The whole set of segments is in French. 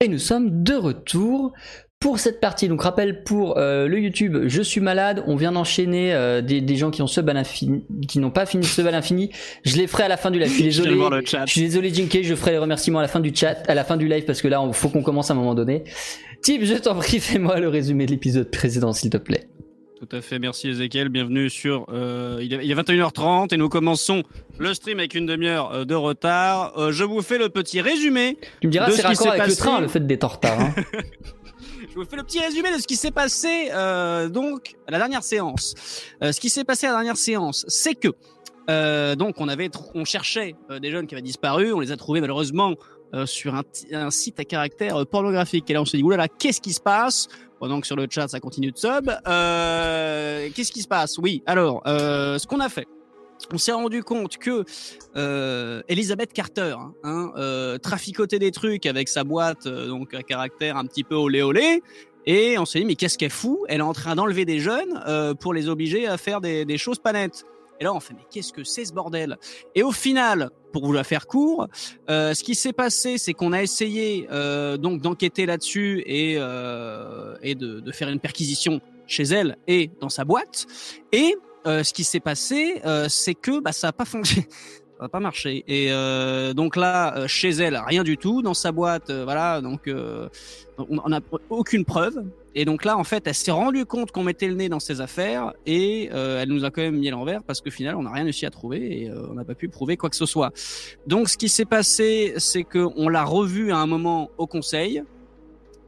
Et nous sommes de retour pour cette partie. Donc rappel pour euh, le YouTube, je suis malade. On vient d'enchaîner euh, des, des, gens qui ont sub à l'infini, qui n'ont pas fini ce sub à l'infini. Je les ferai à la fin du live. Je suis désolé. je, suis désolé Jinky, je ferai les remerciements à la fin du chat, à la fin du live parce que là, il faut qu'on commence à un moment donné. Tip, je t'en prie, fais-moi le résumé de l'épisode précédent, s'il te plaît. Tout à fait, merci Ezekiel. Bienvenue sur. Euh, il, est, 21h30 et nous commençons le stream avec une demi-heure euh, de retard. Euh, je vous fais le petit résumé. Tu me diras, c'est raccord avec le train, le fait d'être en retard. Hein. je vous fais le petit résumé de ce qui s'est passé donc à la dernière séance. ce qui s'est passé à la dernière séance, c'est que donc on avait, on cherchait des jeunes qui avaient disparu. On les a trouvés malheureusement sur un, un, site à caractère pornographique. Et là, on se dit oulala, qu'est-ce qui se passe? Pendant que sur le chat ça continue de sub. Euh, Qu'est-ce qui se passe? Oui, alors, euh, ce qu'on a fait, on s'est rendu compte que euh, Elisabeth Carter hein, hein euh, traficotait des trucs avec sa boîte euh, donc à caractère un petit peu olé olé. Et on s'est dit, mais qu'est-ce qu'elle fout? Elle est en train d'enlever des jeunes euh, pour les obliger à faire des, des choses pas nettes. Et là, on fait, mais qu'est-ce que c'est ce bordel? Et au final, pour vous la faire court, euh, ce qui s'est passé, c'est qu'on a essayé euh, donc d'enquêter là-dessus et, euh, et de, de, faire une perquisition chez elle et dans sa boîte. Et euh, ce qui s'est passé, euh, c'est que bah, ça n'a pas fonctionné. Ça n'a pas marché. Et euh, donc là, chez elle, rien du tout. Dans sa boîte, voilà, donc on n'a aucune preuve. Et donc là, en fait, elle s'est rendue compte qu'on mettait le nez dans ses affaires et euh, elle nous a quand même mis à l'envers parce qu'au final, on n'a rien réussi à trouver et euh, on n'a pas pu prouver quoi que ce soit. Donc, ce qui s'est passé, c'est qu'on l'a revu à un moment au conseil.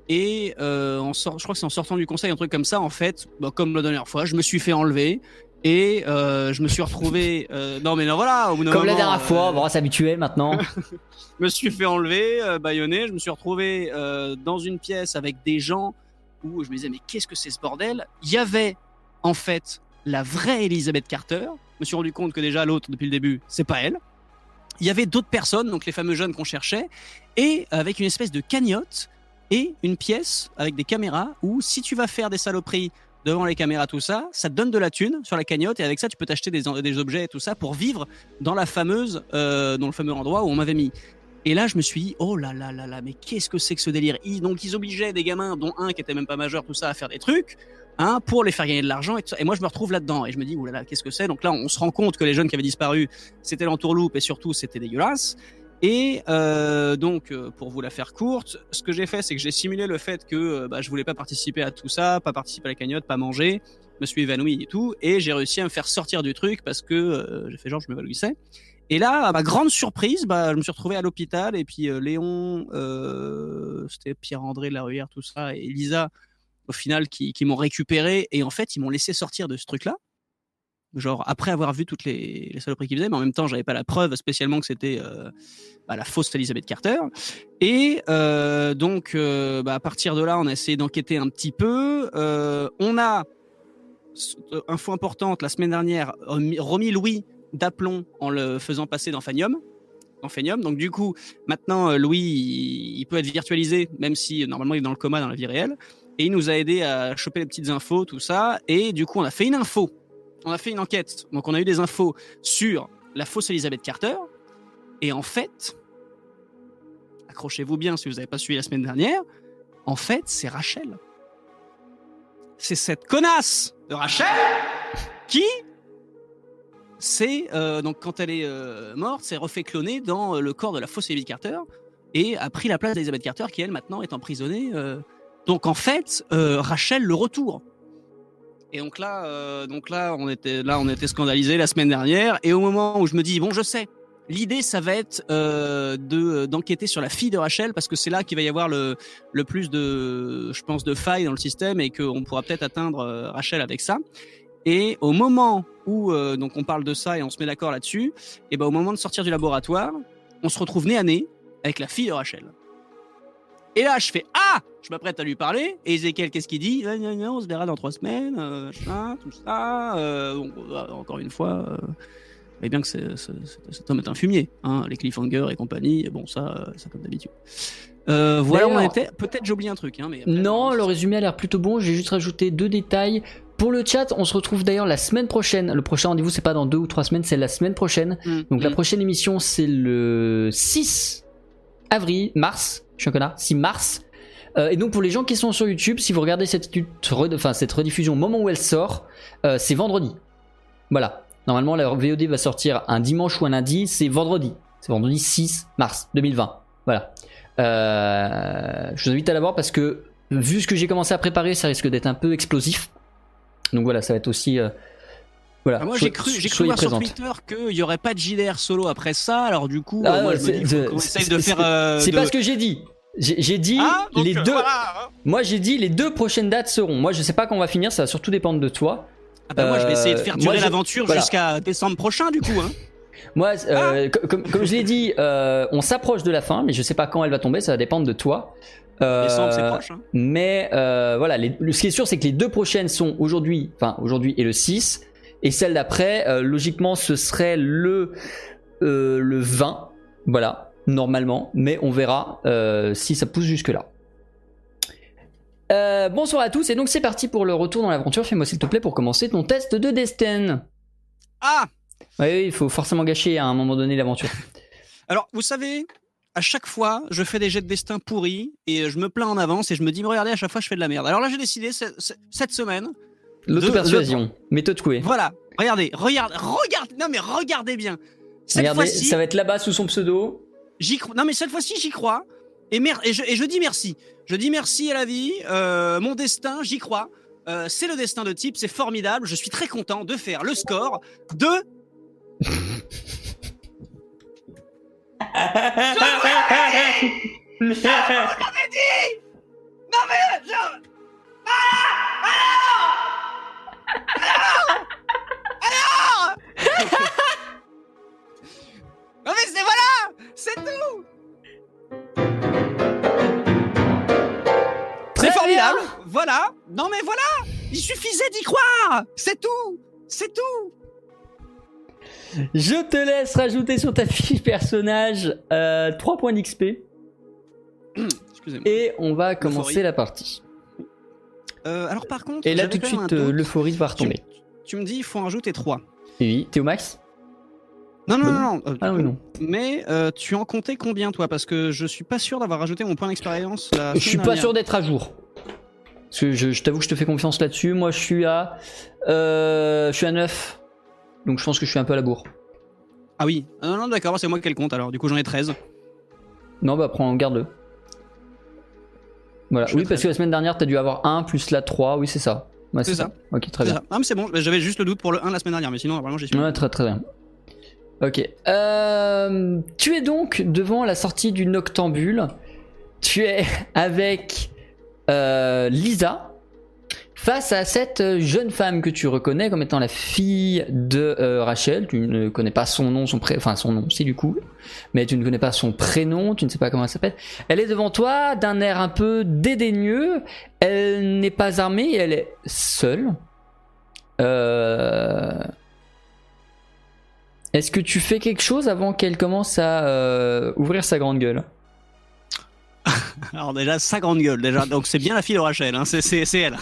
Et euh, en sort, je crois que c'est en sortant du conseil, un truc comme ça, en fait, bah, comme la dernière fois, je me suis fait enlever. Et euh, je me suis retrouvé. Euh, non, mais non, voilà. Au bout Comme moment, la dernière fois, bon, c'est habituel maintenant. je me suis fait enlever, baïonné. Je me suis retrouvé dans une pièce avec des gens où je me disais, mais qu'est-ce que c'est ce bordel? Il y avait, en fait, la vraie Elisabeth Carter. Je me suis rendu compte que déjà, l'autre, depuis le début, c'est pas elle. Il y avait d'autres personnes, donc les fameux jeunes qu'on cherchait, et avec une espèce de cagnotte et une pièce avec des caméras où, si tu vas faire des saloperies devant les caméras, tout ça, ça te donne de la thune sur la cagnotte et avec ça, tu peux t'acheter des, des, objets et tout ça pour vivre dans la fameuse, euh, dans le fameux endroit où on m'avait mis. Et là, je me suis dit, oh là là là là, mais qu'est-ce que c'est que ce délire? Ils, Donc, ils obligeaient des gamins, dont un qui était même pas majeur, tout ça, à faire des trucs, hein, pour les faire gagner de l'argent. Et, et, moi, je me retrouve là-dedans. Et je me dis, là, qu'est-ce que c'est? Donc là, on se rend compte que les jeunes qui avaient disparu, c'était l'entourloupe et surtout, c'était dégueulasse. Et euh, donc, euh, pour vous la faire courte, ce que j'ai fait, c'est que j'ai simulé le fait que euh, bah, je voulais pas participer à tout ça, pas participer à la cagnotte, pas manger, me suis évanoui et tout, et j'ai réussi à me faire sortir du truc parce que euh, j'ai fait genre je m'évanouissais. Et là, à ma grande surprise, bah, je me suis retrouvé à l'hôpital et puis euh, Léon, euh, c'était Pierre-André de la Ruyère, tout ça, et Lisa, au final, qui, m'ont récupéré et en fait, ils m'ont laissé sortir de ce truc-là genre après avoir vu toutes les, les saloperies qu'ils faisaient, mais en même temps, j'avais pas la preuve spécialement que c'était euh, bah, la fausse Elizabeth Carter. Et donc, bah, à partir de là, on a essayé d'enquêter un petit peu. On a, info importante, la semaine dernière, remis Louis d'aplomb en le faisant passer dans Fanium. Dans Fanium. Donc, du coup, maintenant, Louis, il, peut être virtualisé, même si normalement il est dans le coma dans la vie réelle. Et il nous a aidé à choper les petites infos, tout ça. Et du coup, on a fait une info on a fait une enquête, donc on a eu des infos sur la fausse Elizabeth Carter. Et en fait, accrochez-vous bien si vous n'avez pas suivi la semaine dernière, en fait, c'est Rachel. C'est cette connasse de Rachel qui, c'est euh, donc quand elle est euh, morte, s'est refait cloner dans euh, le corps de la fausse Elizabeth Carter et a pris la place d'Elizabeth Carter qui elle maintenant est emprisonnée. Euh. donc en fait, euh, Rachel le retour. Et donc là, donc là, on était là, on était scandalisé la semaine dernière. Et au moment où je me dis bon, je sais, l'idée ça va être euh, de d'enquêter sur la fille de Rachel parce que c'est là qu'il va y avoir le le plus de, je pense, de failles dans le système et qu'on pourra peut-être atteindre Rachel avec ça. Et au moment où euh, donc on parle de ça et on se met d'accord là-dessus, et ben au moment de sortir du laboratoire, on se retrouve nez à nez avec la fille de Rachel. Et là, je fais Ah Je m'apprête à lui parler. Et Ezekiel, qu'est-ce qu'il dit? Ah, On se verra dans trois semaines, euh, machin, tout ça. Euh, bon, bah, encore une fois, euh, mais bien que c'est, c'est, cet homme est un fumier. Hein, les cliffhangers et compagnie, bon, ça, ça comme d'habitude. Voilà on était. Peut-être j'ai oublié un truc. Hein, mais après, non, le résumé a l'air plutôt bon. J'ai juste rajouté deux détails. Pour le chat, on se retrouve d'ailleurs la semaine prochaine. Le prochain rendez-vous, c'est pas dans deux ou trois semaines, c'est la semaine prochaine. Mm, Donc la mm. prochaine émission, c'est le 6 avril, mars, je suis un connard, 6 mars. Euh, et donc pour les gens qui sont sur YouTube, si vous regardez cette, red- enfin, cette rediffusion au moment où elle sort, euh, c'est vendredi. Voilà. Normalement, la VOD va sortir un dimanche ou un lundi, c'est vendredi. C'est vendredi 6 mars 2020. Voilà. Euh, je vous invite à la voir parce que vu ce que j'ai commencé à préparer, ça risque d'être un peu explosif. Donc voilà, ça va être aussi. euh, voilà. Ah, moi, j'ai cru, j'ai cru voir sur. Twitter qu'il y aurait pas de JDR solo après ça. Alors du coup, Ah, euh, moi, je c'est- me dis c'est- qu'on essaye de faire. euh, C'est de- pas ce que j'ai dit. J'ai dit Ah, donc, les euh, deux. voilà. Moi, j'ai dit les deux prochaines dates seront. Moi, je sais pas quand on va finir. Ça va surtout dépendre de toi. Ah bah, moi, je vais essayer de Euh, faire durer l'aventure voilà. jusqu'à décembre prochain, du coup. Hein. Moi, euh, co- comme, comme je l'ai dit, euh, on s'approche de la fin, mais je sais pas quand elle va tomber. Ça va dépendre de toi. Euh, Décembre, c'est proche. Hein. Mais euh, voilà, les- ce qui est sûr, c'est que les deux prochaines sont aujourd'hui, enfin aujourd'hui et le 6, et celle d'après, euh, logiquement, ce serait le le 20, voilà, normalement, mais on verra si ça pousse jusque là. Euh, bonsoir à tous, et donc c'est parti pour le retour dans l'aventure. Fais-moi s'il te plaît pour commencer ton test de destin. Ah oui, il faut forcément gâcher à un moment donné l'aventure. Alors, vous savez, à chaque fois, je fais des jets de destin pourris et je me plains en avance et je me dis, mais regardez, à chaque fois, je fais de la merde. Alors là, j'ai décidé ce- ce- cette semaine. L'auto-persuasion, méthode couée. Voilà, regardez, regarde, regarde, non mais regardez bien. Cette Regardez, fois-ci, ça va être là-bas sous son pseudo. j'y crois. Non mais cette fois-ci, j'y crois. Et, mer- et, je, et je dis merci. Je dis merci à la vie, euh, mon destin, j'y crois. Euh, c'est le destin de type, c'est formidable. Je suis très content de faire le score de. Non mais je- Alors Non mais c'est voilà C'est tout C'est formidable. Voilà. Non mais voilà. Il suffisait d'y croire. C'est tout. C'est tout Je te laisse rajouter sur ta fiche personnage euh, 3 points d'XP et on va commencer la partie. Euh, alors par contre... Et là tout de suite euh, l'euphorie va retomber. Tu me dis, il faut en rajouter 3. Oui, t'es au max Non, non, non, non. euh, Ah oui non. Mais euh, tu en comptais combien, toi? Parce que je suis pas sûr d'avoir rajouté mon point d'expérience. Je suis pas sûr d'être à jour. Parce que je, je t'avoue que je te fais confiance là-dessus. Moi je suis à euh, je suis à 9. Donc je pense que je suis un peu à la bourre. Ah oui. Ah non, non, d'accord, c'est moi qui ai le compte alors. Du coup, j'en ai 13. Non bah prends garde-le. Voilà. Je Oui suis parce que la semaine dernière t'as dû avoir 1 plus la 3. Oui c'est ça. Ouais, C'est ça. Ok très bien. ça. Ah, mais c'est bon, j'avais juste le doute pour le 1 la semaine dernière, mais sinon, vraiment, j'ai suivi. Ouais, très très bien. Ok. Euh, tu es donc devant la sortie du Noctambule. Tu es avec euh, Lisa face à cette jeune femme que tu reconnais comme étant la fille de euh, Rachel. Tu ne connais pas son nom, son pré... enfin son nom, si du coup, mais tu ne connais pas son prénom, tu ne sais pas comment elle s'appelle. Elle est devant toi d'un air un peu dédaigneux. Elle n'est pas armée, elle est seule. Euh... Est-ce que tu fais quelque chose avant qu'elle commence à euh, ouvrir sa grande gueule? Alors, déjà, sa grande gueule, déjà. Donc, c'est bien la fille de Rachel, hein. c'est, elle.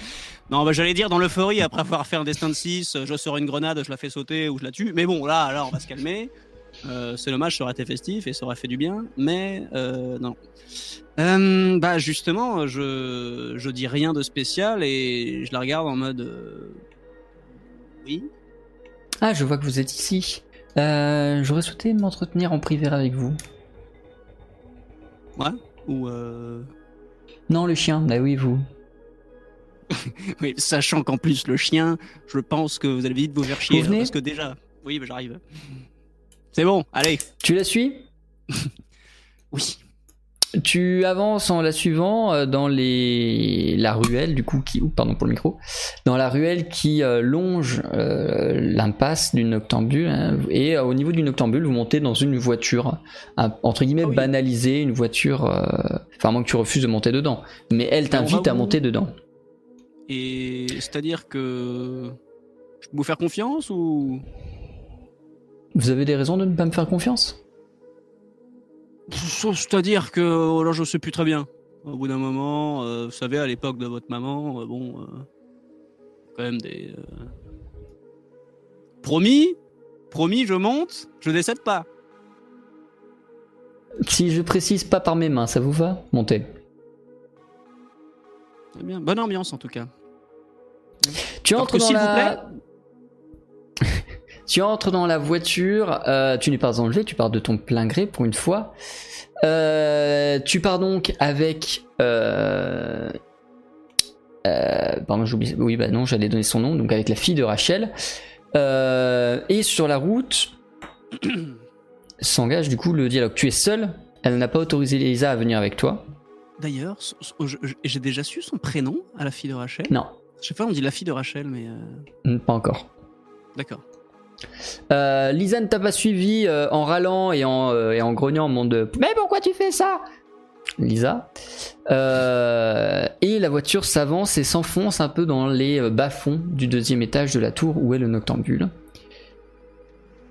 non, bah, j'allais dire dans l'euphorie, après avoir fait un destin de 6, je sors une grenade, je la fais sauter ou je la tue. Mais bon, là, alors, on va se calmer. Euh, c'est dommage, ça aurait été festif et ça aurait fait du bien, mais euh, non. Euh, bah justement, je, je dis rien de spécial et je la regarde en mode oui. Ah, je vois que vous êtes ici. J'aurais souhaité m'entretenir en privé avec vous. Ou euh, Non, le chien, bah oui, vous. oui, sachant qu'en plus le chien, je pense que vous allez vite vous faire chier Vous parce que déjà, oui, bah, j'arrive. C'est bon, allez. Tu la suis? Oui. Tu avances en la suivant euh, dans les la ruelle du coup qui pardon pour le micro dans la ruelle qui euh, longe euh, l'impasse du noctambule hein, et euh, au niveau du noctambule vous montez dans une voiture un- entre guillemets Ah oui. banalisée une voiture enfin à moins que tu refuses de monter dedans. Mais elle t'invite à monter dedans. Et c'est-à-dire que je peux vous faire confiance ou? Vous avez des raisons de ne pas me faire confiance? C'est-à-dire que oh là, je sais plus très bien. Au bout d'un moment, euh, vous savez, à l'époque de votre maman, euh, bon, euh, quand même des. Promis, promis, je monte, je décède pas. Si je précise pas par mes mains, ça vous va Montez. Très bien. Bonne ambiance en tout cas. Tu entres que, dans s'il vous la... tu entres dans la voiture, euh, tu n'es pas enlevé, tu pars de ton plein gré pour une fois. Euh, tu pars donc avec... Euh... euh, pardon, j'oublie... Oui, bah non, j'allais donner son nom, donc avec la fille de Rachel. Et sur la route, s'engage du coup le dialogue. Tu es seul, elle n'a pas autorisé Lisa à venir avec toi. D'ailleurs, je- j'ai déjà su son prénom à la fille de Rachel? Non, Je sais pas, on dit la fille de Rachel, mais pas encore. d'accord. Euh, Lisa ne t'a pas suivi euh, en râlant et en, euh, grognant en mode de Mais pourquoi tu fais ça? Lisa. Euh, et la voiture s'avance et s'enfonce un peu dans les euh, bas-fonds du deuxième étage de la tour où est le noctambule.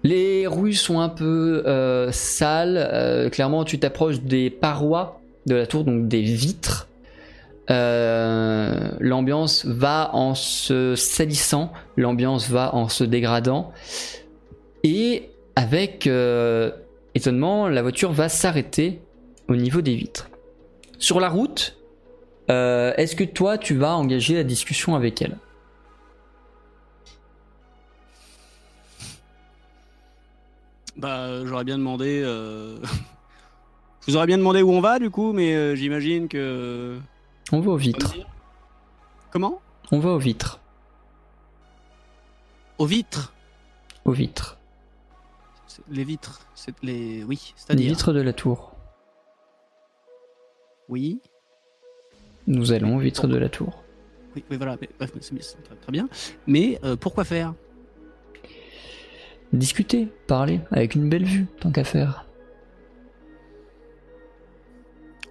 Les rues sont un peu euh, sales. euh, clairement, tu t'approches des parois de la tour, donc des vitres. Euh, l'ambiance va en se salissant, l'ambiance va en se dégradant. Et avec euh, étonnement, la voiture va s'arrêter au niveau des vitres. Sur la route, euh, est-ce que toi tu vas engager la discussion avec elle? Bah, j'aurais bien demandé. Je vous aurais bien demandé où on va du coup, mais j'imagine que. On va aux vitres. Comment? On va aux vitres. Aux vitres. Aux vitres. Les vitres. C'est les. Oui, Les c'est-à-dire. vitres de la tour. Oui. Nous allons aux vitres de la tour. Oui, oui, voilà. mais- bref, c'est bien, c'est très, très bien. Mais euh, pourquoi faire? Discuter, parler, avec une belle vue, tant qu'à faire.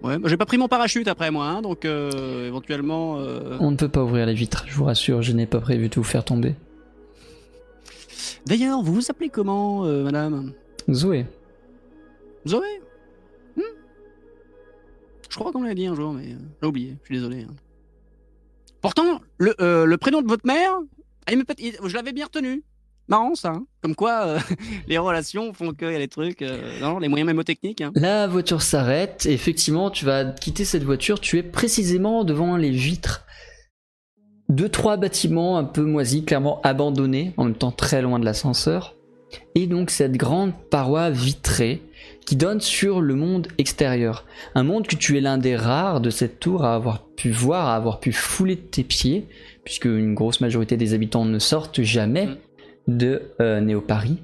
Ouais, bah, j'ai pas pris mon parachute après moi, hein, donc euh, éventuellement. euh, On ne peut pas ouvrir les vitres, je vous rassure, je n'ai pas prévu de vous faire tomber. D'ailleurs, vous vous appelez comment, euh, madame? Zoé, Zoé? Hmm? Je crois qu'on l'a dit un jour, mais j'ai oublié, je suis désolé. hein. Pourtant, le, le prénom de votre mère, elle je l'avais bien retenu. Marrant ça, hein. comme quoi euh, les relations font qu'il y a des trucs, euh, non, les moyens mémotechniques. Hein. La voiture s'arrête, et effectivement, tu vas quitter cette voiture, tu es précisément devant les vitres de trois bâtiments un peu moisis, clairement abandonnés, en même temps très loin de l'ascenseur, et donc cette grande paroi vitrée qui donne sur le monde extérieur. Un monde que tu es l'un des rares de cette tour à avoir pu voir, à avoir pu fouler de tes pieds, puisque une grosse majorité des habitants ne sortent jamais Mm. De euh, Néo-Paris.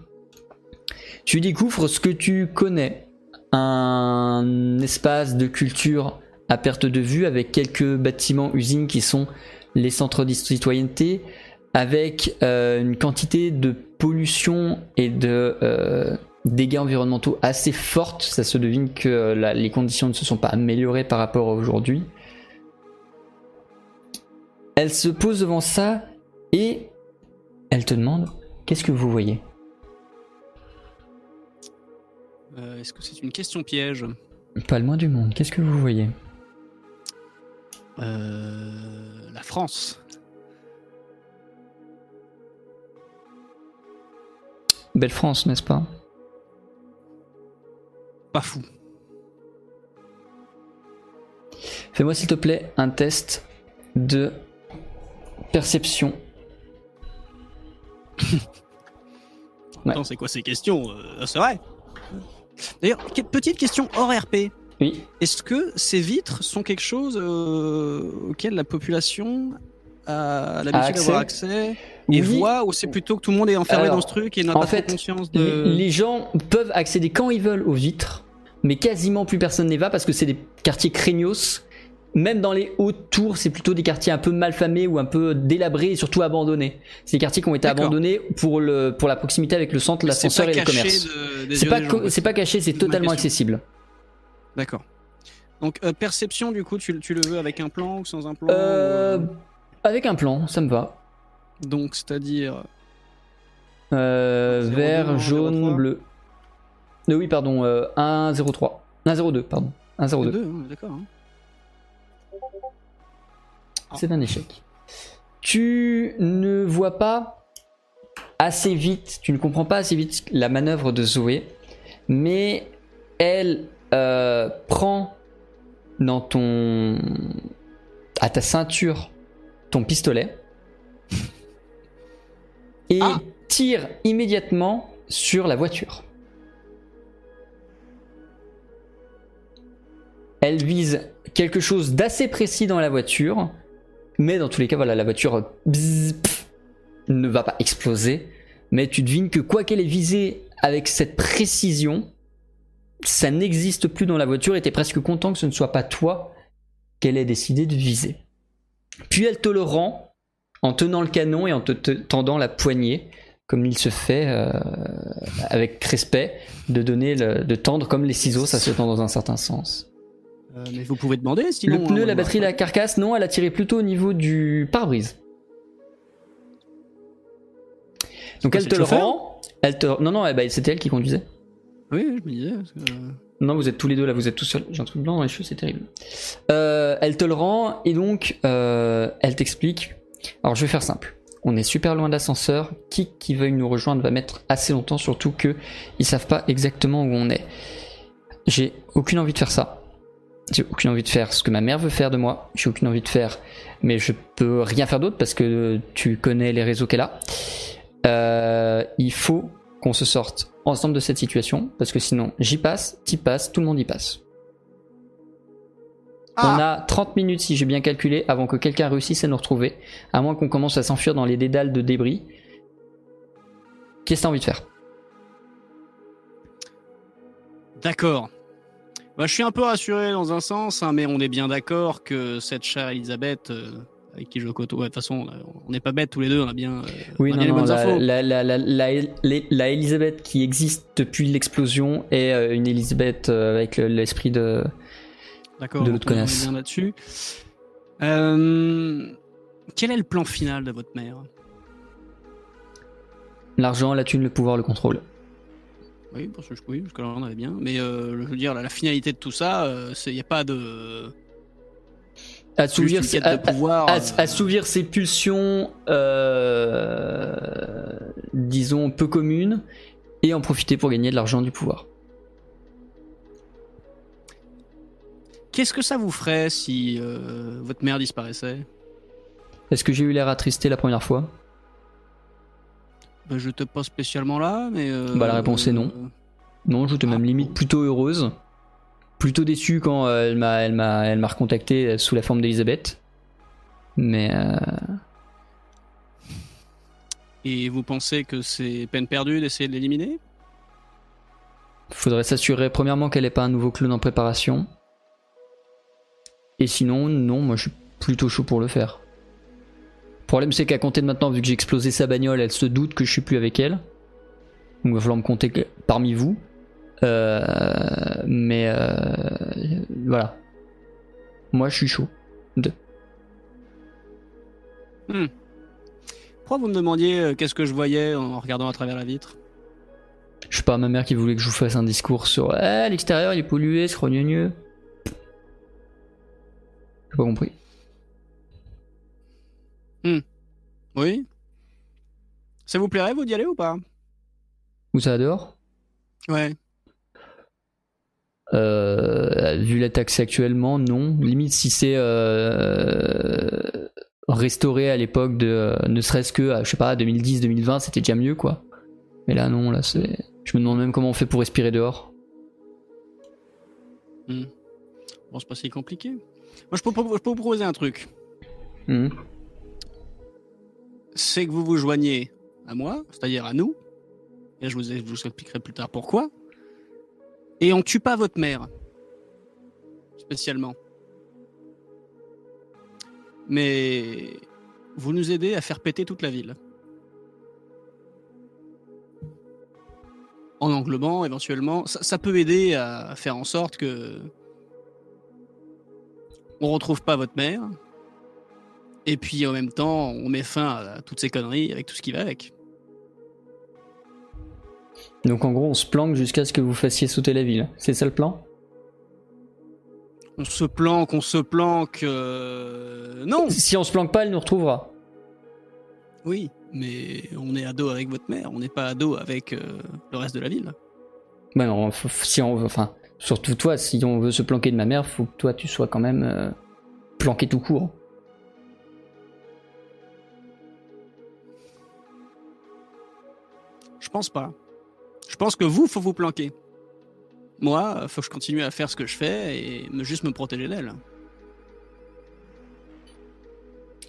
Tu découvres ce que tu connais, un espace de culture à perte de vue avec quelques bâtiments usines qui sont les centres de citoyenneté, avec euh, une quantité de pollution et de euh, dégâts environnementaux assez forte. Ça se devine que euh, les conditions ne se sont pas améliorées par rapport à aujourd'hui. Elle se pose devant ça et elle te demande qu'est-ce que vous voyez? Euh, Est-ce que c'est une question piège? Pas le moins du monde. Qu'est-ce que vous voyez? Euh, La France. Belle France, n'est-ce pas? Pas fou. Fais-moi s'il te plaît un test de perception. Ouais. Attends, c'est quoi ces questions Euh, C'est vrai? D'ailleurs, petite question hors RP. Oui. Est-ce que ces vitres sont quelque chose euh, auquel la population a l'habitude d'avoir accès et Oui. voit ou c'est plutôt que tout le monde est enfermé Alors, dans ce truc et n'a pas fait, conscience de... Les gens peuvent accéder quand ils veulent aux vitres, mais quasiment plus personne n'y va parce que c'est des quartiers craignos. Même dans les hautes tours, c'est plutôt des quartiers un peu malfamés ou un peu délabrés et surtout abandonnés. C'est des quartiers qui ont été abandonnés pour, le, pour la proximité avec le centre, l'ascenseur et le commerce. de- C'est pas, c'est caché, c'est totalement accessible. D'accord. Donc euh, perception du coup, tu, tu le veux avec un plan ou sans un plan Euh, ou- avec un plan, ça me va. Donc c'est-à-dire Euh, 03, vert, jaune, 03. bleu. Euh, oui, pardon, euh, 103. 102, pardon. 102. deux, hein, d'accord. hein. C'est un échec. Tu ne vois pas assez vite, tu ne comprends pas assez vite la manœuvre de Zoé, mais elle euh, prend dans ton. à ta ceinture ton pistolet et Ah. tire immédiatement sur la voiture. Elle vise quelque chose d'assez précis dans la voiture, mais dans tous les cas, voilà, la voiture pff, ne va pas exploser. Mais tu devines que quoi qu'elle ait visé avec cette précision, ça n'existe plus dans la voiture et t'es presque content que ce ne soit pas toi qu'elle ait décidé de viser. Puis elle te le rend en tenant le canon et en te, te tendant la poignée, comme il se fait euh, avec respect, de donner de tendre comme les ciseaux, ça se tend dans un certain sens. Euh, mais vous pouvez demander, sinon. le pneu, euh, la batterie, la carcasse, non, elle a tiré plutôt au niveau du pare-brise. Donc elle te le rend. Elle te... Non, non, eh ben, c'était elle qui conduisait. Oui, je me disais. que, euh, Non, vous êtes tous les deux là, vous êtes tous seuls. J'ai un truc blanc dans les cheveux, c'est terrible. Euh, elle te le rend et donc euh, elle t'explique. Alors je vais faire simple. On est super loin de l'ascenseur. Qui qui veuille nous rejoindre va mettre assez longtemps, surtout que ils savent pas exactement où on est. J'ai aucune envie de faire ça. J'ai aucune envie de faire ce que ma mère veut faire de moi. J'ai aucune envie de faire, mais je peux rien faire d'autre parce que tu connais les réseaux qu'elle a. Euh, il faut qu'on se sorte ensemble de cette situation parce que sinon j'y passe, t'y passes, tout le monde y passe. On a 30 minutes si j'ai bien calculé avant que quelqu'un réussisse à nous retrouver, à moins qu'on commence à s'enfuir dans les dédales de débris. Qu'est-ce que t'as envie de faire? D'accord. Bah, je suis un peu rassuré dans un sens, hein, mais on est bien d'accord que cette chère Elisabeth, euh, avec qui je côtoie, de toute façon, on n'est pas bêtes tous les deux, on a bien, euh, Oui, on a non, bien les bonnes la, infos. la, Elisabeth qui existe depuis l'explosion est euh, une Elisabeth avec le- l'esprit de... D'accord, de l'autre connasse. bien là-dessus. Quel est le plan final de votre mère? L'argent, la thune, le pouvoir, le contrôle. Oui, parce que je oui, parce que là, on avait bien. Mais euh, je veux dire, la, la finalité de tout ça, il n'y a pas de. Assouvir, ses- de pouvoir. euh, assouvir ses pulsions, euh, disons, peu communes, et en profiter pour gagner de l'argent, du pouvoir. Qu'est-ce que ça vous ferait si euh, votre mère disparaissait? Est-ce que j'ai eu l'air attristé la première fois? Ben, Je te pas spécialement là, mais. euh, Bah, la réponse est non. Non, j'étais même Ah, limite bon. plutôt heureuse. Plutôt déçue quand euh, elle m'a elle m'a elle m'a recontacté euh, sous la forme d'Elisabeth. Mais euh, Et vous pensez que c'est peine perdue d'essayer de l'éliminer? Faudrait s'assurer premièrement qu'elle ait pas un nouveau clone en préparation. Et sinon, non, moi je suis plutôt chaud pour le faire. Le problème c'est qu'à compter de maintenant, vu que j'ai explosé sa bagnole, elle se doute que je suis plus avec elle. Donc il va falloir me compter parmi vous. Euh, mais euh, voilà. Moi je suis chaud. Pourquoi vous me demandiez euh, qu'est-ce que je voyais en regardant à travers la vitre? Je sais pas, ma mère qui voulait que je vous fasse un discours sur Eh, l'extérieur il est pollué, c'est grogneux. J'ai pas compris. Oui Ça vous plairait, vous, d'y aller ou pas? Où ça dehors Ouais. Euh, vu la taxe actuellement, non. Limite, si c'est euh, restauré à l'époque de euh, ne serait-ce que, à, je sais pas, 2010-2020, c'était déjà mieux, quoi. Mais là, non, là, c'est. Je me demande même comment on fait pour respirer dehors. Bon, c'est pas si compliqué. Moi, je peux, je peux vous proposer un truc. Mhm. C'est que vous vous joignez à moi, c'est-à-dire à nous. Et je vous, expliquerai plus tard pourquoi. Et on tue pas votre mère. Spécialement. Mais vous nous aidez à faire péter toute la ville. En englobant éventuellement. Ça, ça peut aider à faire en sorte que on retrouve pas votre mère. Et puis en même temps, on met fin à toutes ces conneries avec tout ce qui va avec. Donc en gros, on se planque jusqu'à ce que vous fassiez sauter la ville. C'est ça le plan? On se planque, on se planque. euh, Non Si on se planque pas, elle nous retrouvera. Oui, mais on est ado avec votre mère, on n'est pas ado avec euh, le reste de la ville. Bah non, si on, enfin, Surtout toi, si on veut se planquer de ma mère, faut que toi tu sois quand même euh, planqué tout court. Pense pas. Je pense que vous, faut vous planquer. Moi, faut que je continue à faire ce que je fais et me juste me protéger d'elle.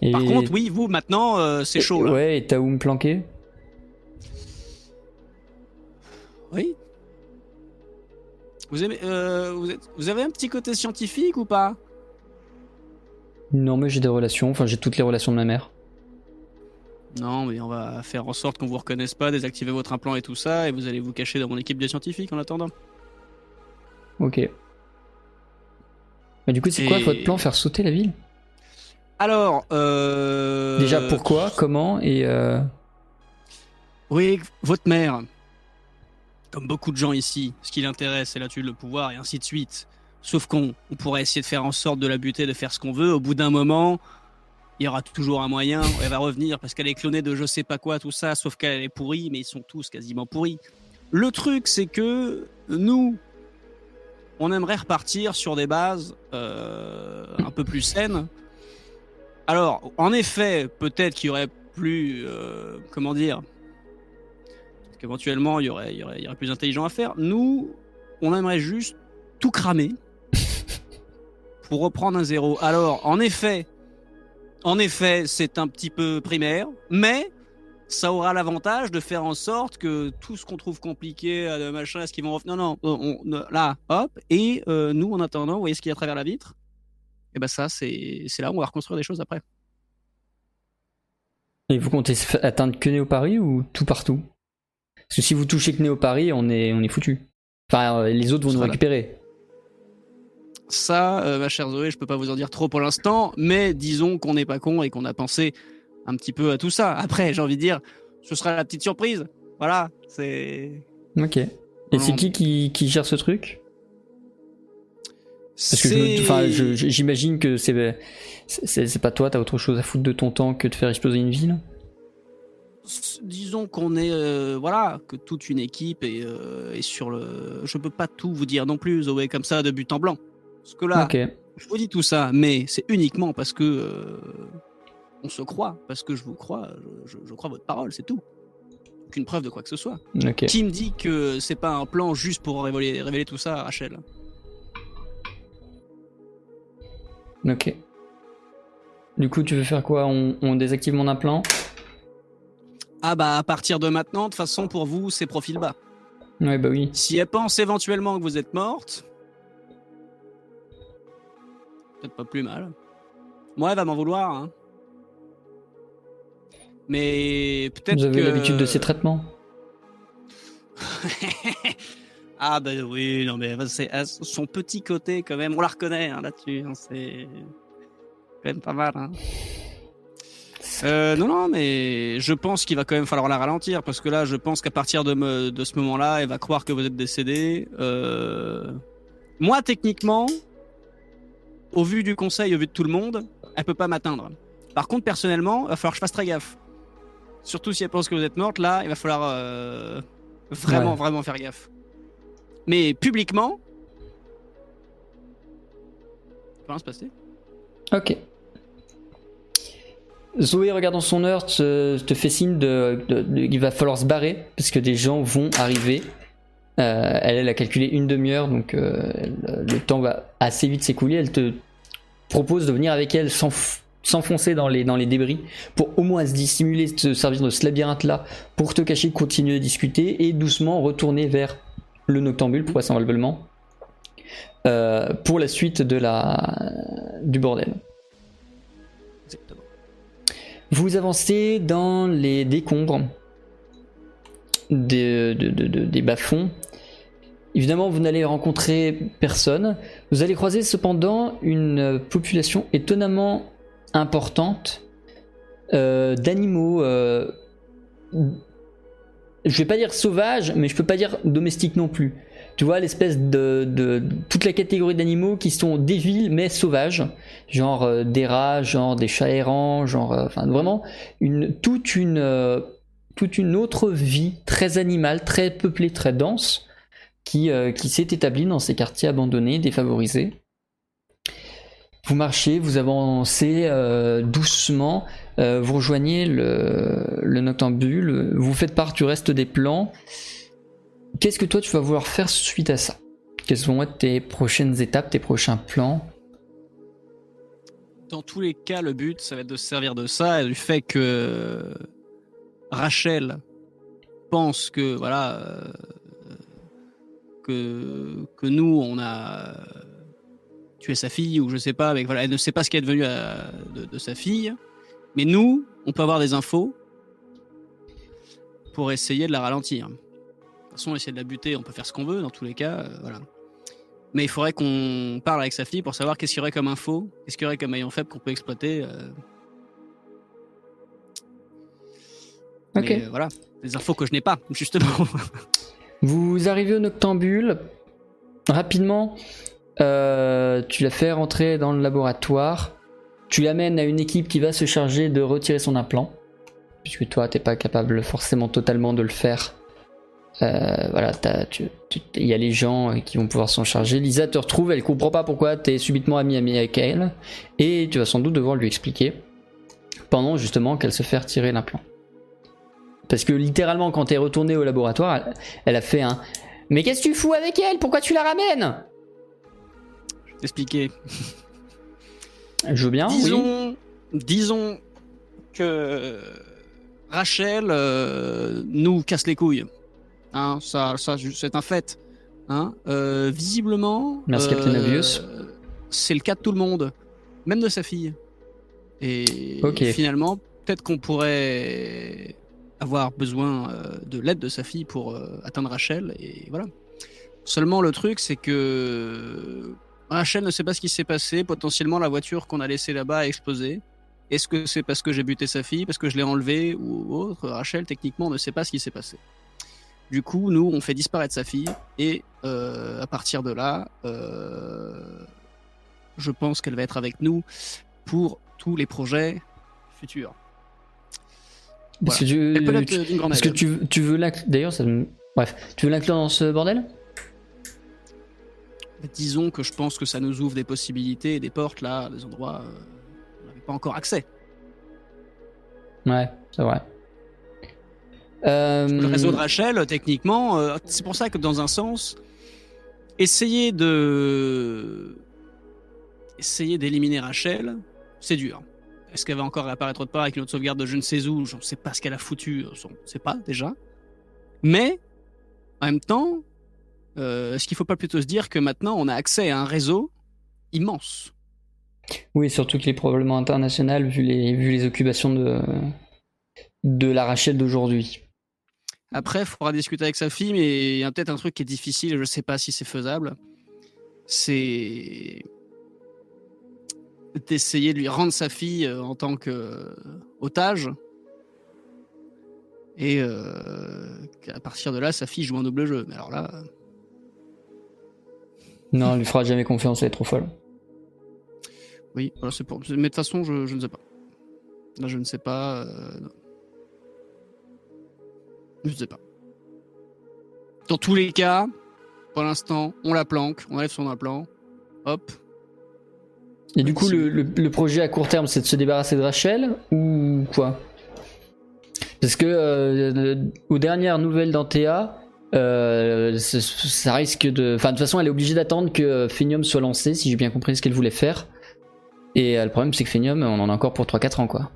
Et... Par contre, oui, vous, maintenant, euh, c'est chaud. Là. Ouais, et t'as où me planquer? Oui. Vous, aimez, euh, vous, êtes- vous avez un petit côté scientifique ou pas? Non, mais j'ai des relations, enfin j'ai toutes les relations de ma mère. Non, mais on va faire en sorte qu'on vous reconnaisse pas, désactiver votre implant et tout ça, et vous allez vous cacher dans mon équipe de scientifiques en attendant. Ok. Mais du coup, c'est quoi votre plan Faire sauter la ville? Alors, euh... Déjà, pourquoi Comment Et euh, Oui, votre mère. Comme beaucoup de gens ici, ce qui l'intéresse, c'est la tuile, le pouvoir, et ainsi de suite. Sauf qu'on on pourrait essayer de faire en sorte de la buter, de faire ce qu'on veut. Au bout d'un moment, il y aura toujours un moyen. Elle va revenir parce qu'elle est clonée de je sais pas quoi, tout ça. Sauf qu'elle est pourrie, mais ils sont tous quasiment pourris. Le truc, c'est que nous, on aimerait repartir sur des bases euh, un peu plus saines. Alors, en effet, peut-être qu'il y aurait plus, euh, comment dire, qu'éventuellement il il il y aurait plus intelligent à faire. Nous, on aimerait juste tout cramer pour reprendre un zéro. Alors, en effet, en effet, c'est un petit peu primaire, mais ça aura l'avantage de faire en sorte que tout ce qu'on trouve compliqué, euh, machin, est-ce qu'ils vont revenir? Non, non, on- on- là, hop, et euh, nous, en attendant, vous voyez ce qu'il y a à travers la vitre? Et ben ça, c'est c'est là où on va reconstruire des choses après. et vous comptez atteindre que Néo Paris ou tout partout? Parce que si vous touchez que Néo Paris, on est, on est foutu. Enfin, euh, les autres vont nous récupérer. Ça, euh, ma chère Zoé, je peux pas vous en dire trop pour l'instant, mais disons qu'on n'est pas con et qu'on a pensé un petit peu à tout ça. Après, j'ai envie de dire, ce sera la petite surprise. Voilà, c'est. Ok. Et c'est qui, qui qui gère ce truc? Parce que j'imagine que c'est c'est c'est pas toi, t'as autre chose à foutre de ton temps que de faire exploser une ville? Disons qu'on est, euh, voilà, que toute une équipe est, euh, est sur le. Je peux pas tout vous dire non plus, Zoé, comme ça, de but en blanc. Parce que là, je vous dis tout ça, mais c'est uniquement parce que euh, on se croit, parce que je vous crois, je, crois votre parole, c'est tout. Aucune preuve de quoi que ce soit. Qui me dit que c'est pas un plan juste pour révéler, révéler tout ça à Rachel? Ok. Du coup, tu veux faire quoi? On, on désactive mon implant? Ah bah à partir de maintenant, de toute façon pour vous c'est profil bas. Ouais, bah oui. Si elle pense éventuellement que vous êtes morte, peut-être pas plus mal. Moi elle va m'en vouloir. Hein. Mais peut-être Vous avez que... l'habitude de ces traitements ah bah oui, non mais c'est son petit côté quand même, on la reconnaît hein, là-dessus, hein, c'est quand même pas mal. Euh, non, non, mais je pense qu'il va quand même falloir la ralentir parce que là, je pense qu'à partir de, me- de ce moment-là, elle va croire que vous êtes décédé. Euh, Moi, techniquement, au vu du conseil, au vu de tout le monde, elle peut pas m'atteindre. Par contre, personnellement, il va falloir que je fasse très gaffe. Surtout si elle pense que vous êtes morte, là, il va falloir euh, vraiment, Ouais. vraiment faire gaffe. Mais publiquement, ça va rien se passer. Ok. Zoé, regardant son heure, te, te fait signe de, de- de- qu'il va falloir se barrer parce que des gens vont arriver. Euh, elle, elle a calculé une demi-heure, donc euh, elle- le temps va assez vite s'écouler. Elle te propose de venir avec elle s'enf- s'enfoncer dans les, dans les débris pour au moins se dissimuler, se servir de ce labyrinthe-là pour te cacher, continuer à discuter et doucement retourner vers le noctambule pour vraisemblablement euh, pour la suite de la, du bordel. Exactement. Vous avancez dans les décombres des, de- de- de- des bas-fonds. Évidemment, vous n'allez rencontrer personne. Vous allez croiser cependant une population étonnamment importante euh, d'animaux. euh, je vais pas dire sauvages, mais je peux pas dire domestiques non plus. Tu vois l'espèce de, toute la catégorie d'animaux qui sont des villes mais sauvages, genre euh, des rats, genre des chats errants, genre, euh, enfin vraiment une toute une toute une autre vie très animale, très peuplée, très dense, qui, euh, qui s'est établi dans ces quartiers abandonnés, défavorisés. Vous marchez, vous avancez euh, doucement, euh, vous rejoignez le, le noctambule, vous faites part du reste des plans. Qu'est-ce que toi tu vas vouloir faire suite à ça? Quelles vont être tes prochaines étapes, tes prochains plans? Dans tous les cas, le but, ça va être de se servir de ça et du fait que Rachel pense que voilà que que nous on a tué sa fille ou je sais pas, mais voilà, elle ne sait pas ce qui est devenu à- de, de sa fille. Mais nous, on peut avoir des infos pour essayer de la ralentir. De toute façon, essayer de la buter, on peut faire ce qu'on veut dans tous les cas, euh, voilà. Mais il faudrait qu'on parle avec sa fille pour savoir qu'est-ce qu'il y aurait comme info, qu'est-ce qu'il y aurait comme maillon faible qu'on peut exploiter. euh. Ok. Mais, euh, voilà, des infos que je n'ai pas, justement. Vous arrivez au noctambule. Rapidement, euh, tu la fais rentrer dans le laboratoire. Tu l'amènes à une équipe qui va se charger de retirer son implant. Puisque toi, t'es pas capable forcément totalement de le faire. Euh, voilà, il y a les gens euh, qui vont pouvoir s'en charger. Lisa te retrouve, elle comprend pas pourquoi t'es subitement ami ami avec elle. Et tu vas sans doute devoir lui expliquer. Pendant justement qu'elle se fait retirer l'implant. Parce que littéralement, quand t'es retourné au laboratoire, elle, elle a fait un Mais qu'est-ce que tu fous avec elle? Pourquoi tu la ramènes? Je vais t'expliquer. Je veux bien, oui. disons, que Rachel euh, nous casse les couilles. Hein, ça, ça c'est un fait. Hein. Euh, visiblement, Merci, Captain Obvious. c'est le cas de tout le monde, même de sa fille. Et finalement, peut-être qu'on pourrait avoir besoin euh, de l'aide de sa fille pour euh, atteindre Rachel. Et voilà. Seulement, le truc, c'est que Rachel ne sait pas ce qui s'est passé. Potentiellement, la voiture qu'on a laissée là-bas a explosé. Est-ce que c'est parce que j'ai buté sa fille, parce que je l'ai enlevée ou autre? Rachel, techniquement, ne sait pas ce qui s'est passé. Du coup, nous, on fait disparaître sa fille. Et euh, à partir de là, euh, je pense qu'elle va être avec nous pour tous les projets futurs. Parce que tu, tu- d'une grande parce que aide. tu, tu veux l'inclure. D'ailleurs, ça Bref, tu veux l'inclure dans ce bordel? Disons que je pense que ça nous ouvre des possibilités des portes là, des endroits euh, où on n'avait pas encore accès. Ouais, c'est vrai. Euh, Le réseau de Rachel, techniquement, euh, c'est pour ça que dans un sens, essayer de essayer d'éliminer Rachel, c'est dur. Est-ce qu'elle va encore réapparaître autre part avec une autre sauvegarde de je ne sais où? Je ne sais pas ce qu'elle a foutu, on ne sait pas déjà. Mais en même temps, euh, est-ce qu'il ne faut pas plutôt se dire que maintenant on a accès à un réseau immense? Oui, surtout qu'il est probablement international vu les, vu les occupations de, de la Rachel d'aujourd'hui. Après, il faudra discuter avec sa fille, mais il y a peut-être un truc qui est difficile, je ne sais pas si c'est faisable. C'est d'essayer de lui rendre sa fille euh, en tant qu'otage. Et euh, qu'à partir de là, sa fille joue un double jeu. Mais alors là, euh, Non, elle lui fera jamais confiance, elle est trop folle. oui, voilà, c'est pour. Mais de toute façon, je, je ne sais pas. Là, je ne sais pas. euh. Je ne sais pas. Dans tous les cas, pour l'instant, on la planque, on enlève son implant. Hop, Et du coup, le, le- le projet à court terme, c'est de se débarrasser de Rachel ou quoi? Parce que euh, aux dernières nouvelles d'Antea, euh, ça, ça risque de. Enfin, de toute façon, elle est obligée d'attendre que Phenium soit lancé, si j'ai bien compris ce qu'elle voulait faire. Et euh, le problème, c'est que Phenium, on en a encore pour 3-4 ans, quoi.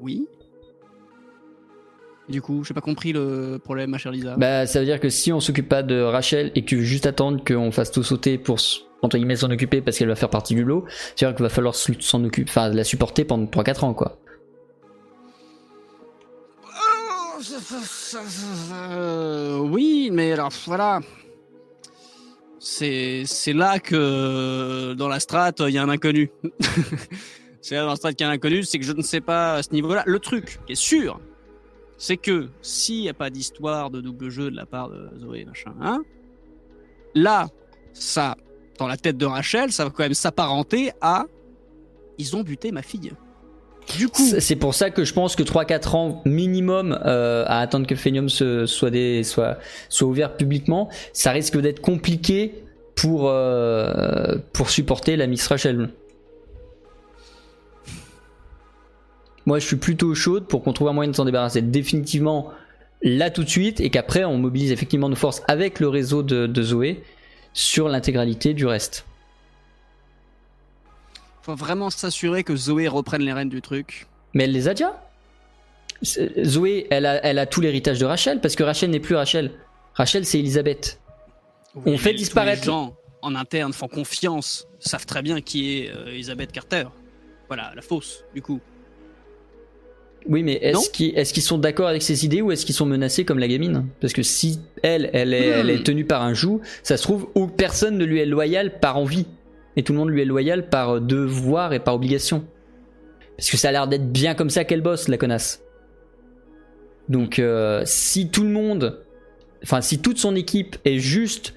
Oui. Du coup, j'ai pas compris le problème, ma chère Lisa. Bah, ça veut dire que si on s'occupe pas de Rachel et que tu veux juste attendre qu'on fasse tout sauter pour entre guillemets s'en occuper parce qu'elle va faire partie du lot, c'est-à-dire qu'il va falloir s'en occuper, enfin la supporter pendant 3-4 ans, quoi. Euh, oui, mais alors voilà. C'est c'est là que dans la strate, il y a un inconnu. c'est là dans la strate qu'il y a un inconnu, c'est que je ne sais pas à ce niveau-là. Le truc qui est sûr, c'est que s'il n'y a pas d'histoire de double jeu de la part de Zoé, machin, hein, là, ça, dans la tête de Rachel, ça va quand même s'apparenter à ils ont buté ma fille. Du coup, C'est pour ça que je pense que 3-4 ans minimum euh, à attendre que Phenium se, soit, soit ouvert publiquement, ça risque d'être compliqué pour, euh, pour supporter la Miss Rachel. Moi, je suis plutôt chaude pour qu'on trouve un moyen de s'en débarrasser définitivement là tout de suite et qu'après on mobilise effectivement nos forces avec le réseau de, de Zoé sur l'intégralité du reste. faut vraiment s'assurer que Zoé reprenne les rênes du truc. Mais elle les a déjà? Zoé, elle a, elle a tout l'héritage de Rachel parce que Rachel n'est plus Rachel. Rachel, c'est Elisabeth. On fait disparaître- Les gens en interne font confiance, savent très bien qui est euh, Elizabeth Carter. Voilà, la fausse, du coup. Oui, mais est-ce qu'ils sont d'accord avec ces idées ou est-ce qu'ils sont menacés comme la gamine? Parce que si elle, elle est, Hmm. elle est tenue par un joug, ça se trouve, où personne ne lui est loyal par envie. Et tout le monde lui est loyal par devoir et par obligation. Parce que ça a l'air d'être bien comme ça qu'elle bosse, la connasse. Donc, euh, si tout le monde, enfin, si toute son équipe est juste,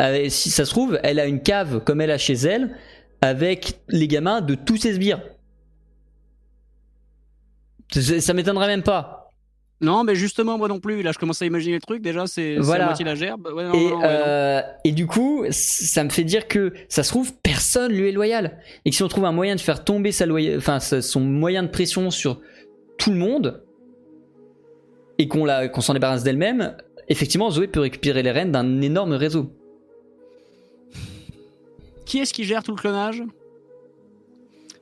euh, si ça se trouve, elle a une cave comme elle a chez elle, avec les gamins de tous ses sbires. Ça m'étonnerait même pas. Non, mais justement, moi non plus. Là, je commence à imaginer le truc. Déjà, c'est Voilà. à moitié la gerbe. Ouais, non, Et, non, non, ouais, non. euh, et du coup, ça me fait dire que ça se trouve, personne lui est loyal. Et que si on trouve un moyen de faire tomber sa loya- enfin, sa- son moyen de pression sur tout le monde, et qu'on s'en débarrasse d'elle-même, effectivement, Zoé peut récupérer les rênes d'un énorme réseau. Qui est-ce qui gère tout le clonage?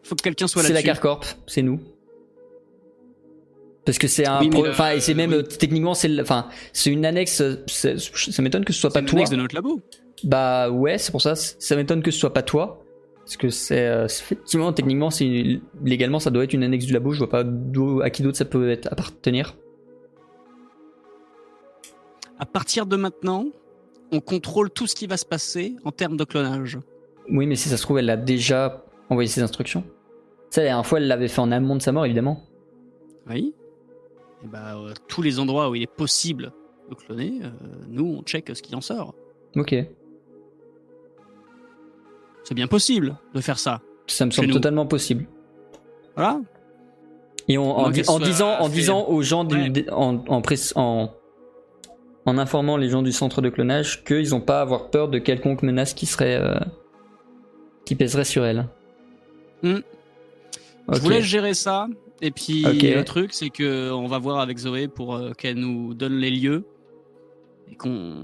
Faut que quelqu'un soit C'est la là-dessus. Carcorp, c'est nous. Parce que c'est un, Oui, enfin, c'est même oui. euh, techniquement, c'est, enfin, c'est une annexe. euh, Ça m'étonne que ce soit pas une toi. annexe de notre labo. Bah ouais, c'est pour ça. Ça m'étonne que ce soit pas toi. Parce que c'est euh, effectivement, techniquement, c'est légalement, ça doit être une annexe du labo. Je vois pas à qui d'autre ça peut être appartenir. À partir de maintenant, on contrôle tout ce qui va se passer en termes de clonage. Oui, mais si ça se trouve, elle a déjà envoyé ses instructions. Ça, la dernière fois, elle l'avait fait en amont de sa mort, évidemment. Oui. Et bah, euh, tous les endroits où il est possible de cloner, euh, nous, on check ce qui en sort. Ok. C'est bien possible de faire ça. Ça me semble nous. totalement possible. Voilà. Et en, disant, en disant aux gens, du- Ouais. des- en, en, informant les gens du centre de clonage qu'ils n'ont pas à avoir peur de quelconque menace qui serait, euh, qui pèserait sur elle. Hmm. Je Ok. vous laisse gérer ça. Et puis le truc, c'est que on va voir avec Zoé pour euh, qu'elle nous donne les lieux et qu'on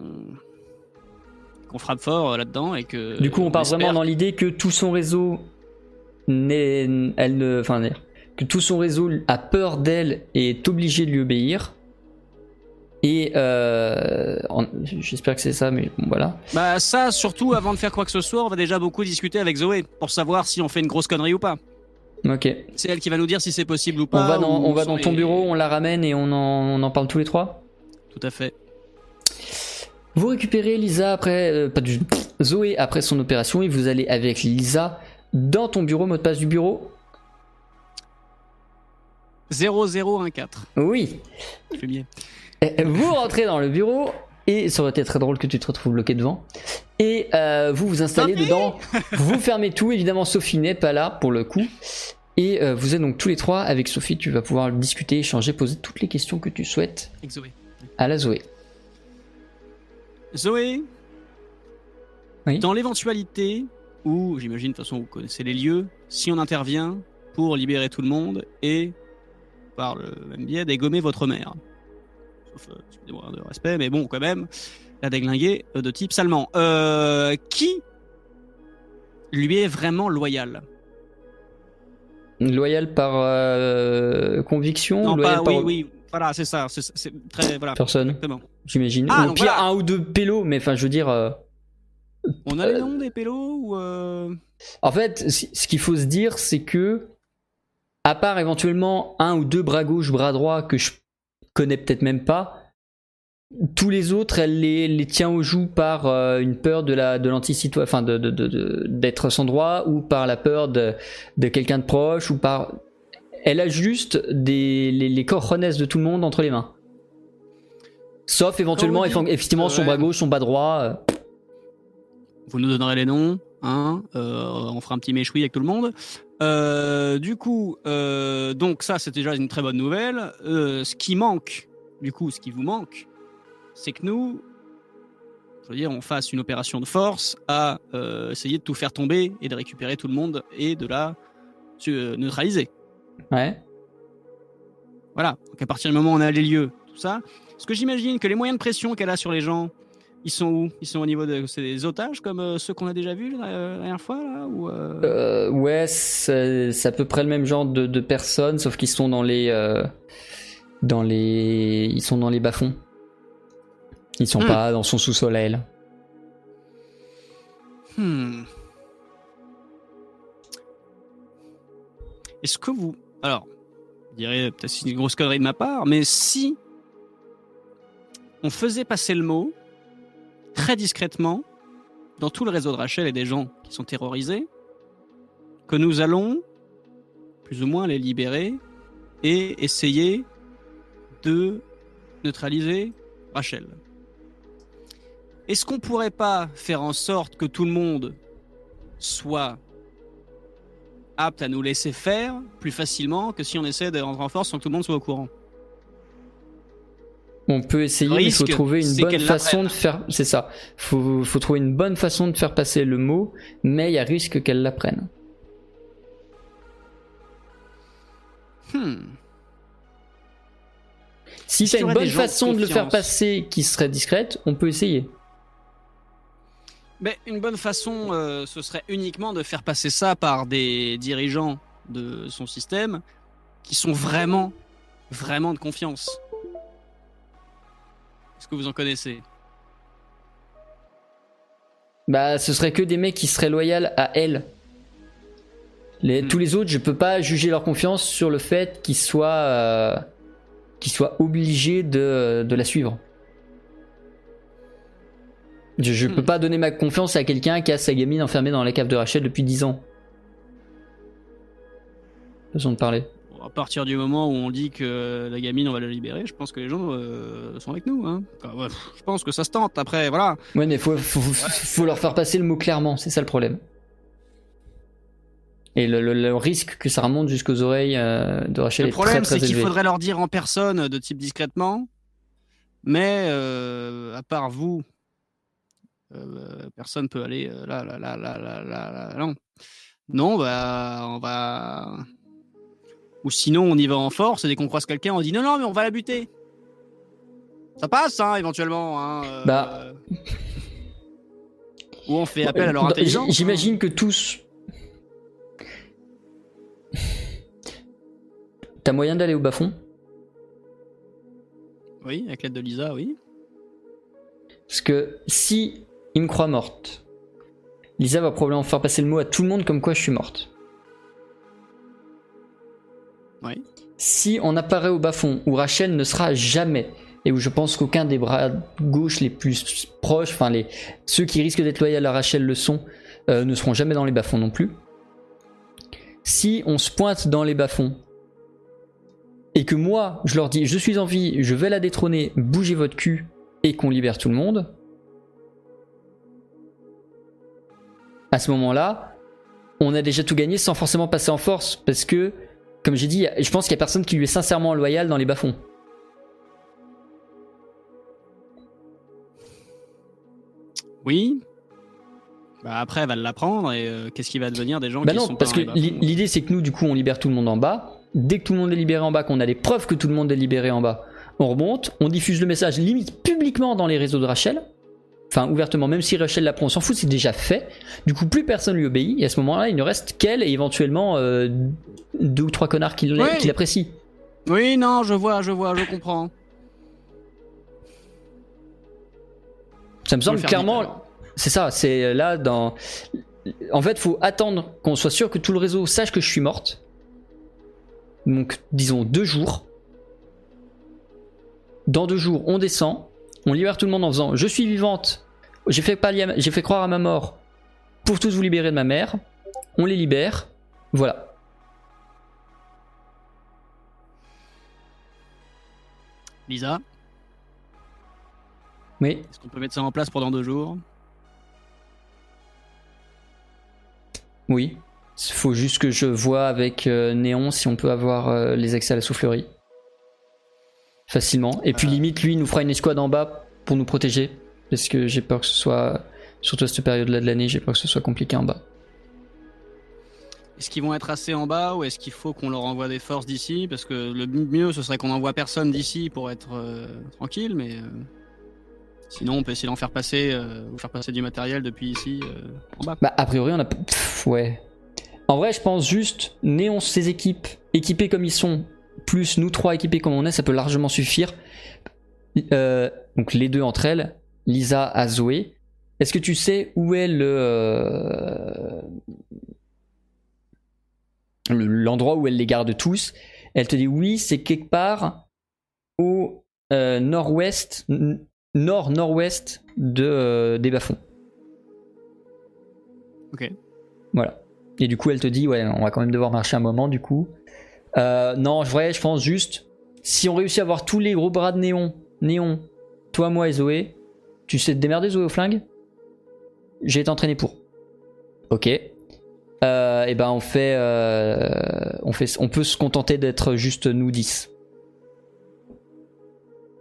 qu'on frappe fort euh, là-dedans et que. Du coup, on part espère- vraiment dans l'idée que tout son réseau n'est, elle ne, enfin, que tout son réseau a peur d'elle et est obligé de lui obéir. Et euh, j'espère que c'est ça, mais bon, voilà. Bah ça, surtout avant de faire quoi que ce soit, on va déjà beaucoup discuter avec Zoé pour savoir si on fait une grosse connerie ou pas. Ok. C'est elle qui va nous dire si c'est possible ou On pas. va dans, ou on va dans ton les- bureau, on la ramène et on en, on en parle tous les trois. Tout à fait. Vous récupérez Lisa après, euh, pas du Zoé après son opération et vous allez avec Lisa dans ton bureau, mot de passe du bureau. 0014. Oui. Vous rentrez dans le bureau et ça aurait été très drôle que tu te retrouves bloqué devant. Et euh, vous vous installez Sophie dedans. Vous fermez tout. Évidemment, Sophie n'est pas là pour le coup. Et euh, vous êtes donc tous les trois avec Sophie. Tu vas pouvoir discuter, échanger, poser toutes les questions que tu souhaites Avec Zoé. à la Zoé. Zoé, Oui. dans l'éventualité où, j'imagine, de toute façon, vous connaissez les lieux, si on intervient pour libérer tout le monde et, par le même biais, dégommer votre mère. Sauf, euh, excusez-moi de respect, mais bon, quand même, la déglinguer euh, de type Salman. Euh, qui lui est vraiment loyal? Loyal par conviction Non, loyal pas, par oui, oui, voilà, c'est ça, c'est très, voilà, personne, j'imagine. Ah, ou pire, voilà. un ou deux pélos, mais enfin, je veux dire. On a les noms des pélos ou... euh, En fait, ce qu'il faut se dire, c'est que, à part éventuellement un ou deux bras gauche, bras droit que je connais peut-être même pas, tous les autres, elle les, les tient au joug par euh, une peur de la de l'anticitoyen, enfin de, de- d'être sans droit, ou par la peur de, de quelqu'un de proche, ou par. Elle a juste des, les, les cojones de tout le monde entre les mains. Sauf éventuellement, dites- effectivement, son Ouais. bras gauche, son bras droit. euh, Vous nous donnerez les noms, hein, euh, on fera un petit méchoui avec tout le monde. Euh, du coup, euh, donc ça, c'est déjà une très bonne nouvelle. Euh, ce qui manque, du coup, ce qui vous manque, c'est que nous, je veux dire, on fasse une opération de force à essayer de tout faire tomber et de récupérer tout le monde et de la neutraliser. Ouais. Voilà. Donc à partir du moment où on a les lieux, tout ça. Parce que j'imagine que les moyens de pression qu'elle a sur les gens, ils sont où? Ils sont au niveau de c'est des otages comme euh, ceux qu'on a déjà vus la, la dernière fois là ou euh, Euh, ouais, c'est à peu près le même genre de, de personnes, sauf qu'ils sont dans les, euh, dans les, ils sont dans les bas-fonds. Ils sont Hmm. pas dans son sous-sol à elle. Hmm. Est-ce que vous. Alors, je dirais peut-être c'est une grosse connerie de ma part, mais si on faisait passer le mot très discrètement dans tout le réseau de Rachel et des gens qui sont terrorisés, que nous allons plus ou moins les libérer et essayer de neutraliser Rachel. Est-ce qu'on pourrait pas faire en sorte que tout le monde soit apte à nous laisser faire plus facilement que si on essaie de rentrer en force sans que tout le monde soit au courant? On peut essayer, mais il faut trouver une c'est bonne façon de faire. C'est ça. Faut, faut trouver une bonne façon de faire passer le mot, mais il y a risque qu'elle l'apprenne. Hmm. Si y une bonne de façon de le faire passer qui serait discrète, on peut essayer. Ben, une bonne façon, euh, ce serait uniquement de faire passer ça par des dirigeants de son système qui sont vraiment, vraiment de confiance. Est-ce que vous en connaissez? Bah, ce serait que des mecs qui seraient loyaux à elle. Les, Hmm. Tous les autres, je peux pas juger leur confiance sur le fait qu'ils soient, euh, qu'ils soient obligés de, de la suivre. Je, je peux Hmm. pas donner ma confiance à quelqu'un qui a sa gamine enfermée dans la cave de Rachel depuis 10 ans. Façon de parler. À partir du moment où on dit que la gamine, on va la libérer, je pense que les gens euh, sont avec nous. Hein. Enfin, ouais, pff, je pense que ça se tente. Après, voilà. Ouais, mais faut, faut, faut- faut leur faire passer le mot clairement, c'est ça le problème. Et le, le- le risque que ça remonte jusqu'aux oreilles euh, de Rachel Le est problème, très c'est qu'il faudrait leur dire en personne, de type discrètement. Mais euh, à part vous, euh, personne peut aller là, là, là, là, là, là, là, non. Non, bah, on va. Ou sinon, on y va en force et dès qu'on croise quelqu'un, on dit non, non, mais on va la buter. Ça passe, hein, éventuellement. Hein, euh, Bah. Ou on fait appel à leur Dans- intelligence. J'imagine que tous. T'as moyen d'aller au bas-fond hein. Oui, avec l'aide de Lisa, oui. Parce que si il me croit morte, Lisa va probablement faire passer le mot à tout le monde comme quoi je suis morte. Si on apparaît au bas-fond où Rachel ne sera jamais et où je pense qu'aucun des bras gauche les plus proches, enfin les ceux qui risquent d'être loyaux à Rachel le sont, euh, ne seront jamais dans les bas-fonds non plus. Si on se pointe dans les bas-fonds et que moi je leur dis je suis en vie, je vais la détrôner, bougez votre cul et qu'on libère tout le monde, à ce moment-là, on a déjà tout gagné sans forcément passer en force parce que, comme j'ai dit, je pense qu'il y a personne qui lui est sincèrement loyal dans les bas-fonds. Oui. Bah après, elle va l'apprendre et euh, qu'est-ce qui va devenir des gens Bah qui non, sont parce pas que l'idée c'est que nous, du coup, on libère tout le monde en bas. Dès que tout le monde est libéré en bas, qu'on a les preuves que tout le monde est libéré en bas, on remonte, on diffuse le message limite publiquement dans les réseaux de Rachel. Enfin, ouvertement, même si Rachel l'apprend, on s'en fout, c'est déjà fait. Du coup, plus personne lui obéit, et à ce moment-là, il ne reste qu'elle et éventuellement euh, deux ou trois connards qui l'apprécient. Oui, non, je vois, je vois, je comprends. Ça me semble clairement. C'est ça, c'est là dans. En fait, faut attendre qu'on soit sûr que tout le réseau sache que je suis morte. Donc, disons deux jours. Dans deux jours, on descend, on libère tout le monde en faisant Je suis vivante, j'ai fait, j'ai fait croire à ma mort pour tous vous libérer de ma mère. On les libère. Voilà. Lisa, Oui. est-ce qu'on peut mettre ça en place pendant deux jours? Oui. faut juste que je vois avec euh, Néon si on peut avoir euh, les accès à la soufflerie. Facilement. Et puis limite, lui, il nous fera une escouade en bas pour nous protéger. Parce que j'ai peur que ce soit, surtout à cette période-là de l'année, j'ai peur que ce soit compliqué en bas. Est-ce qu'ils vont être assez en bas ou est-ce qu'il faut qu'on leur envoie des forces d'ici? Parce que le mieux, ce serait qu'on envoie personne d'ici pour être euh, tranquille, mais euh, sinon on peut essayer d'en faire passer euh, ou faire passer du matériel depuis ici euh, en bas. Bah, a priori, on a. pff, ouais. En vrai, je pense juste, Néon, ses équipes, équipées comme ils sont, plus nous trois équipés comme on est, ça peut largement suffire. Euh, donc les deux entre elles, Lisa à Zoé. Est-ce que tu sais où est le. euh, le- l'endroit où elle les garde tous? Elle te dit oui, c'est quelque part au euh, nord-ouest, nord-nord-ouest de, euh, des bas-fonds. Ok. Voilà. Et du coup, elle te dit, ouais, on va quand même devoir marcher un moment, du coup. Euh, non, en vrai, je pense juste, si on réussit à avoir tous les gros bras de Néon, Néon, toi, moi et Zoé, tu sais te démerder, Zoé, au flingue? J'ai été entraîné pour. Ok. Euh, et ben, on fait, euh, on fait, on peut se contenter d'être juste nous 10.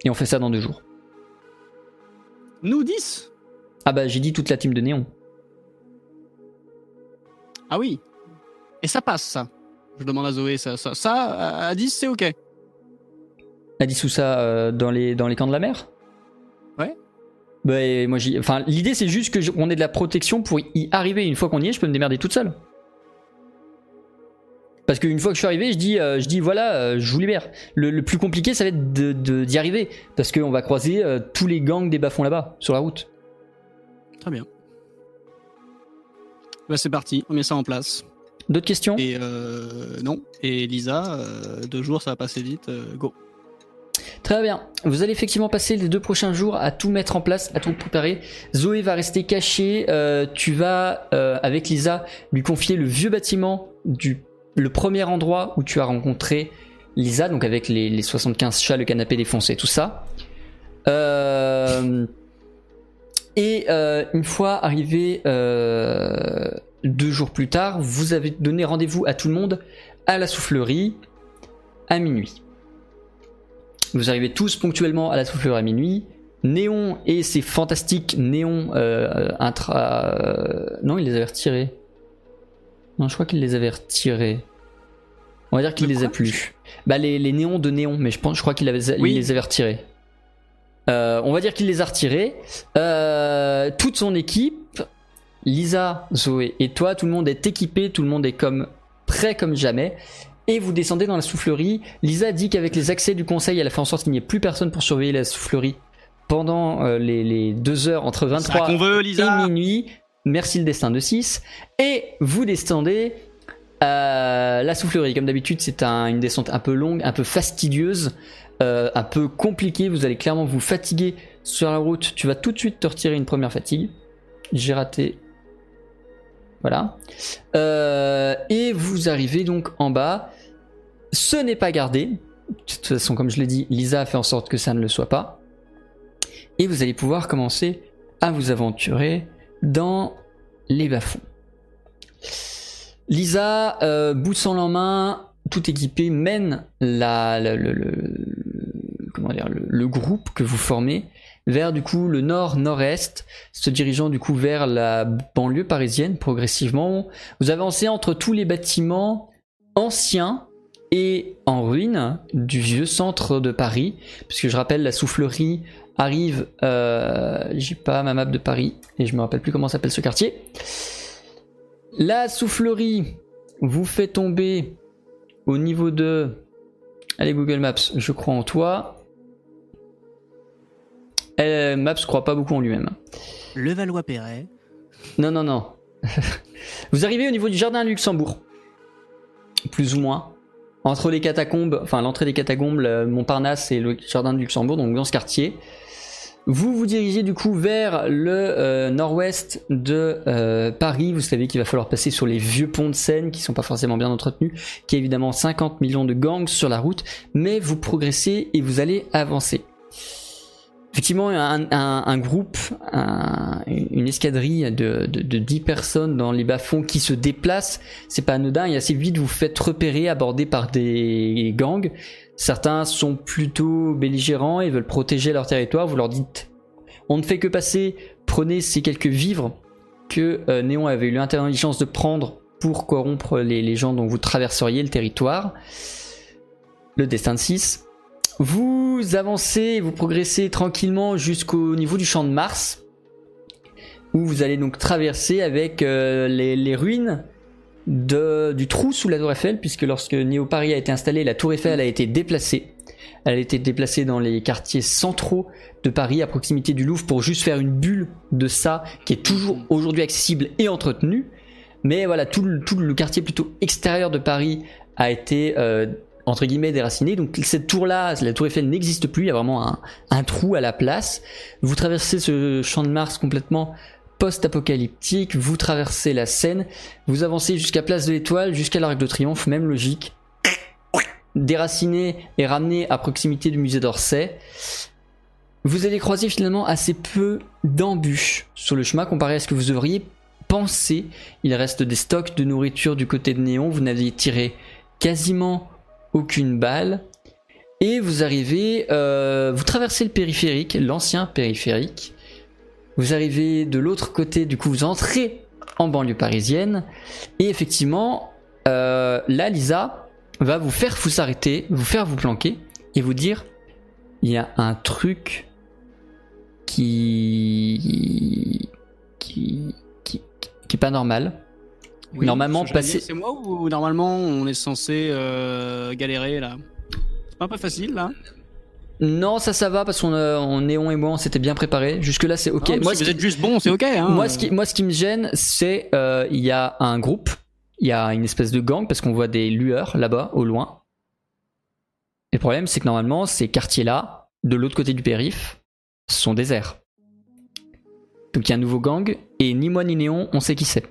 Et on fait ça dans deux jours. Nous 10 Ah bah, j'ai dit toute la team de Néon. Ah oui. Et ça passe ça. Je demande à Zoé ça. Ça, ça, à 10 c'est ok. A dit sous ça euh, dans, les, dans les camps de la mer? Ouais. Bah, et moi, j'y- enfin, l'idée c'est juste que je- on ait de la protection pour y arriver. Une fois qu'on y est, je peux me démerder toute seule. Parce qu'une fois que je suis arrivé, je dis, euh, je dis voilà, euh, je vous libère. Le, le plus compliqué, ça va être de- de- d'y arriver. Parce qu'on va croiser euh, tous les gangs des bas-fonds là-bas, sur la route. Très bien. Bah c'est parti, on met ça en place. D'autres questions? Et euh, non. Et Lisa, euh, deux jours ça va passer vite. euh, go. Très bien. Vous allez effectivement passer les deux prochains jours à tout mettre en place, à tout préparer. Zoé va rester cachée. tu vas, avec Lisa, lui confier le vieux bâtiment du le premier endroit où tu as rencontré Lisa, donc avec les, les 75 chats, le canapé défoncé, tout ça. Euh, et euh, une fois arrivé euh, deux jours plus tard, vous avez donné rendez-vous à tout le monde à la soufflerie à minuit. Vous arrivez tous ponctuellement à la soufflerie à minuit. Néon et ses fantastiques néons euh, intra. euh, non, il les avait retirés. Non, je crois qu'il les avait retirés. On va dire qu'il les a plus. Bah les, les néons de néon, mais je pense, je crois qu'il Oui. les avait retirés. Euh, on va dire qu'il les a retirés. Euh, toute son équipe, Lisa, Zoé et toi, tout le monde est équipé, tout le monde est comme prêt comme jamais. Et vous descendez dans la soufflerie. Lisa dit qu'avec les accès du conseil, elle a fait en sorte qu'il n'y ait plus personne pour surveiller la soufflerie pendant euh, les, les deux heures entre Ça 23 qu'on veut, et minuit. Merci le destin de 6. Et vous descendez euh, la soufflerie. Comme d'habitude, c'est un- une descente un peu longue, un peu fastidieuse, euh, un peu compliquée. Vous allez clairement vous fatiguer sur la route. Tu vas tout de suite te retirer une première fatigue. J'ai raté. Voilà. Euh, et vous arrivez donc en bas. Ce n'est pas gardé. De toute façon, comme je l'ai dit, Lisa a fait en sorte que ça ne le soit pas. Et vous allez pouvoir commencer à vous aventurer dans les bas-fonds. Lisa, euh, boussole en main, tout équipé, mène le groupe que vous formez vers du coup le nord-nord-est, se dirigeant du coup vers la banlieue parisienne progressivement. Vous avancez entre tous les bâtiments anciens et en ruine du vieux centre de Paris, puisque je rappelle la soufflerie arrive, euh, j'ai pas ma map de Paris et je me rappelle plus comment s'appelle ce quartier. La soufflerie vous fait tomber au niveau de, allez Google Maps, je crois en toi. Euh, Maps croit pas beaucoup en lui-même. Le Valois-Perret. Non, non, non. Vous arrivez au niveau du jardin Luxembourg. Plus ou moins. Entre les catacombes, enfin l'entrée des catacombes, le Montparnasse et le jardin de Luxembourg, donc dans ce quartier. Vous vous dirigez du coup vers le euh, nord-ouest de euh, Paris. Vous savez qu'il va falloir passer sur les vieux ponts de Seine qui sont pas forcément bien entretenus, qui a évidemment 50 millions de gangs sur la route, mais vous progressez et vous allez avancer. Effectivement un, groupe, un- une escadrille de, de, de 10 personnes dans les bas-fonds qui se déplacent. C'est pas anodin et assez vite vous faites repérer, abordés par des gangs. Certains sont plutôt belligérants et veulent protéger leur territoire. Vous leur dites on ne fait que passer, prenez ces quelques vivres que euh, Néon avait eu l'intelligence de prendre pour corrompre les, les gens dont vous traverseriez le territoire. Le destin de 6. Vous avancez, vous progressez tranquillement jusqu'au niveau du champ de Mars, où vous allez donc traverser avec euh, les, ruines du trou sous la tour Eiffel, puisque lorsque Néo Paris a été installé, la tour Eiffel a été déplacée. Elle a été déplacée dans les quartiers centraux de Paris, à proximité du Louvre, pour juste faire une bulle de ça, qui est toujours aujourd'hui accessible et entretenu. Mais voilà, tout le, tout le quartier plutôt extérieur de Paris a été euh, entre guillemets déraciné. Donc cette tour-là, la tour Eiffel n'existe plus, il y a vraiment un, trou à la place. Vous traversez ce champ de Mars complètement post-apocalyptique, vous traversez la Seine, vous avancez jusqu'à Place de l'Étoile, jusqu'à l'Arc de Triomphe, même logique. Déraciné et ramené à proximité du musée d'Orsay. Vous allez croiser finalement assez peu d'embûches sur le chemin comparé à ce que vous auriez pensé. Il reste des stocks de nourriture du côté de Néon, vous n'aviez tiré quasiment aucune balle. Et vous arrivez, euh, vous traversez le périphérique, l'ancien périphérique. Vous arrivez de l'autre côté, du coup vous entrez en banlieue parisienne. Et effectivement, euh, là Lisa va vous faire vous arrêter, vous faire vous planquer et vous dire il y a un truc qui qui qui, qui est pas normal. Normalement, passer- C'est moi ou normalement on est censé euh, galérer là? C'est pas un peu facile là? Non, ça, ça va parce qu'on on Néon et moi, on s'était bien préparé. Jusque là, c'est ok. Non, mais moi, si ce vous qui, êtes juste bon, c'est ok. Hein. moi, ce qui, moi, ce qui me gêne, c'est euh, il y a un groupe, il y a une espèce de gang parce qu'on voit des lueurs là-bas au loin. Et le problème, c'est que normalement, ces quartiers-là, de l'autre côté du périph, sont déserts. Donc il y a un nouveau gang et ni moi ni Néon, on sait qui c'est.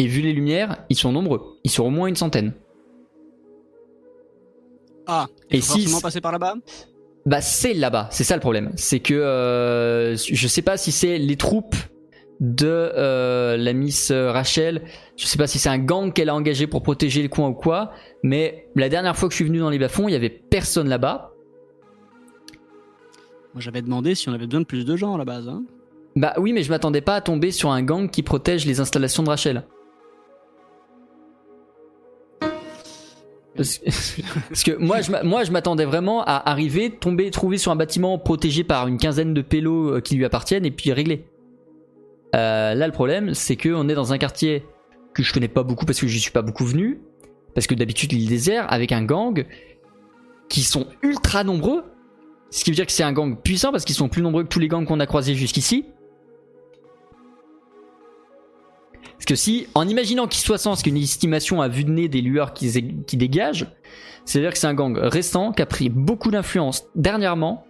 Et vu les lumières, ils sont nombreux. Ils sont au moins une centaine. Ah, Et il faut si- forcément passer par là-bas Bah c'est là-bas, c'est ça le problème. C'est que euh, je sais pas si c'est les troupes de euh, la Miss Rachel, je sais pas si c'est un gang qu'elle a engagé pour protéger le coin ou quoi, mais la dernière fois que je suis venu dans les bas-fonds, il y avait personne là-bas. Moi j'avais demandé si on avait besoin de plus de gens à la base. Hein. Bah oui, mais je m'attendais pas à tomber sur un gang qui protège les installations de Rachel. Parce que, moi, je, je m'attendais vraiment à arriver, tomber, trouver sur un bâtiment protégé par une quinzaine de pélos euh, qui lui appartiennent et puis régler. Euh, là, le problème, c'est que on est dans un quartier que je connais pas beaucoup parce que j'y suis pas beaucoup venu, parce que d'habitude l'île désert avec un gang qui sont ultra nombreux, ce qui veut dire que c'est un gang puissant parce qu'ils sont plus nombreux que tous les gangs qu'on a croisés jusqu'ici. Parce que si, en imaginant qu'ils soient 100, ce qui est une estimation à vue de nez des lueurs qui, dégagent, c'est-à-dire que c'est un gang récent qui a pris beaucoup d'influence dernièrement,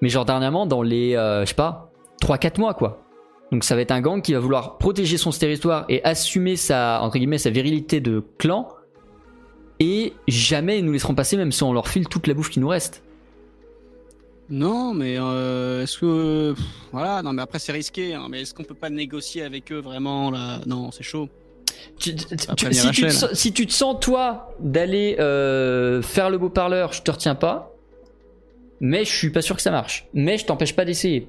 mais genre dernièrement dans les, euh, je sais pas, 3-4 mois quoi. Donc ça va être un gang qui va vouloir protéger son territoire et assumer sa, sa virilité de clan, et jamais ils nous laisseront passer même si on leur file toute la bouffe qui nous reste. Non, mais euh, est-ce que. pff, Voilà, non, mais après c'est risqué. Hein, mais est-ce qu'on peut pas négocier avec eux vraiment là? Non, c'est chaud. Tu- tu- tu- prévenir si, tu te, sens- si tu te sens toi d'aller euh, faire le beau parleur, je te retiens pas. Mais je suis pas sûr que ça marche. Mais je t'empêche pas d'essayer.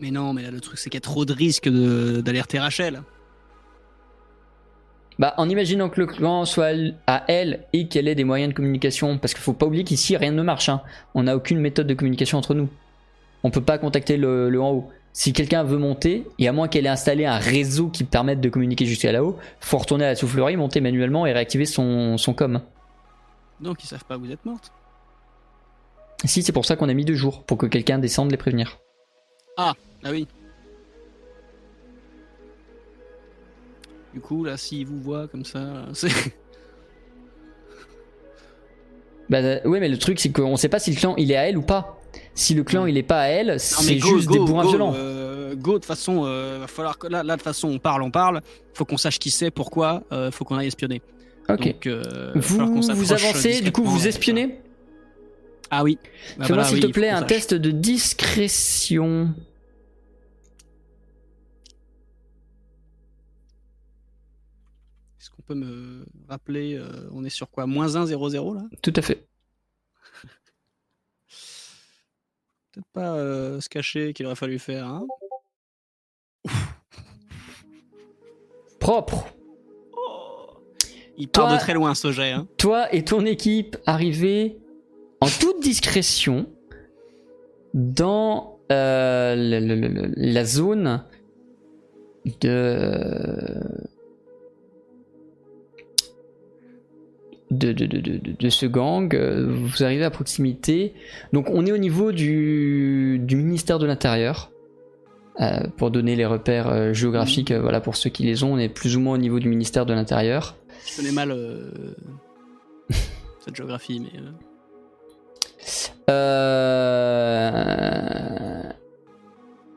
Mais non, mais là le truc c'est qu'il y a trop de risques d'alerter Rachel. Bah, en imaginant que le clan soit à elle et qu'elle ait des moyens de communication, parce qu'il faut pas oublier qu'ici rien ne marche. Hein. On n'a aucune méthode de communication entre nous. On peut pas contacter le, le en haut. Si quelqu'un veut monter, et à moins qu'elle ait installé un réseau qui permette de communiquer jusqu'à là-haut, faut retourner à la soufflerie, monter manuellement et réactiver son, son com. Donc ils savent pas que vous êtes morte. Si, c'est pour ça qu'on a mis deux jours, pour que quelqu'un descende les prévenir. Ah oui. Du coup, là, s'ils vous voient comme ça, c'est. Bah euh, ouais, mais le truc c'est qu'on sait pas si le clan il est à elle ou pas. Si le clan il est pas à elle, c'est juste go, des bourrins go, violents. euh, go, de toute façon, euh, va falloir que là, là, de toute façon, on parle, on parle. Faut qu'on sache qui c'est, pourquoi. euh, faut qu'on aille espionner. Ok. Donc, euh, Vous, vous avancez, du coup vous espionnez Ah oui. Bah Fais-moi voilà, s'il oui, te plaît un test de discrétion. Me rappeler, euh, on est sur quoi Moins 1, 0, 0 là? Tout à fait. Peut-être pas euh, se cacher qu'il aurait fallu faire. Hein? Propre. Il part Toi- de très loin ce jet. Hein. Toi et ton équipe arrivez en toute discrétion dans euh, le- le- le- la zone de de, de, de, de, ce gang. Euh, Vous arrivez à proximité. Donc on est au niveau du, du ministère de l'Intérieur. Euh, pour donner les repères euh, géographiques, euh, voilà pour ceux qui les ont, on est plus ou moins au niveau du ministère de l'Intérieur. Je connais mal cette géographie, mais.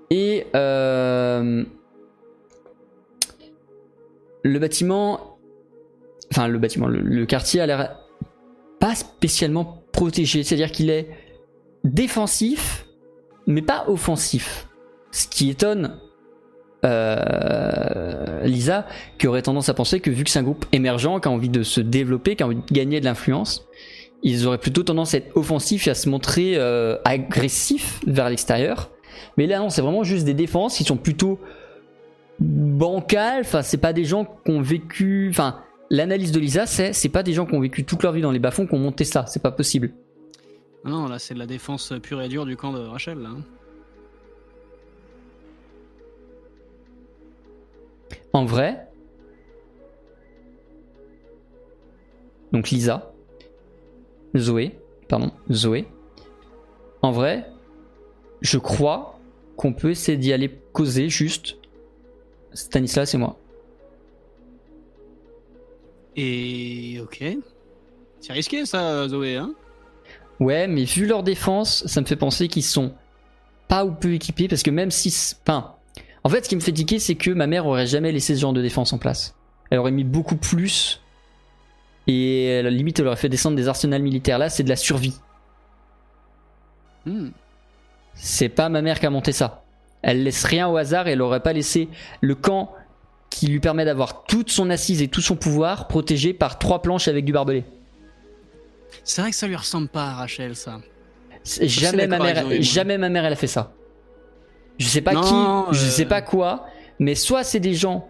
Et le bâtiment, enfin le bâtiment, le, quartier a l'air pas spécialement protégé, c'est-à-dire qu'il est défensif, mais pas offensif. Ce qui étonne euh, Lisa, qui aurait tendance à penser que vu que c'est un groupe émergent, qui a envie de se développer, qui a envie de gagner de l'influence, ils auraient plutôt tendance à être offensifs et à se montrer euh, agressifs vers l'extérieur. Mais là, non, c'est vraiment juste des défenses qui sont plutôt bancales. Enfin, c'est pas des gens qui ont vécu. Enfin, l'analyse de Lisa, c'est c'est pas des gens qui ont vécu toute leur vie dans les bas-fonds qui ont monté ça. C'est pas possible. Non, là, c'est de la défense pure et dure du camp de Rachel. Là. hein. En vrai. Donc Lisa. Zoé. Pardon, Zoé. En vrai, je crois qu'on peut essayer d'y aller causer juste. Stanislas et moi. Et ok. C'est risqué ça, Zoé. Hein? Ouais, mais vu leur défense, ça me fait penser qu'ils sont pas ou peu équipés parce que même si. Enfin. En fait, ce qui me fait tiquer, c'est que ma mère aurait jamais laissé ce genre de défense en place. Elle aurait mis beaucoup plus. Et à la limite, elle aurait fait descendre des arsenals militaires. Là, c'est de la survie. Hmm. C'est pas ma mère qui a monté ça. Elle laisse rien au hasard et elle aurait pas laissé le camp qui lui permet d'avoir toute son assise et tout son pouvoir protégé par trois planches avec du barbelé. C'est vrai que ça lui ressemble pas à Rachel, ça. Jamais ma, mère, jamais ma mère elle a fait ça. Je sais pas Non, qui, je euh, sais pas quoi, mais soit c'est des gens,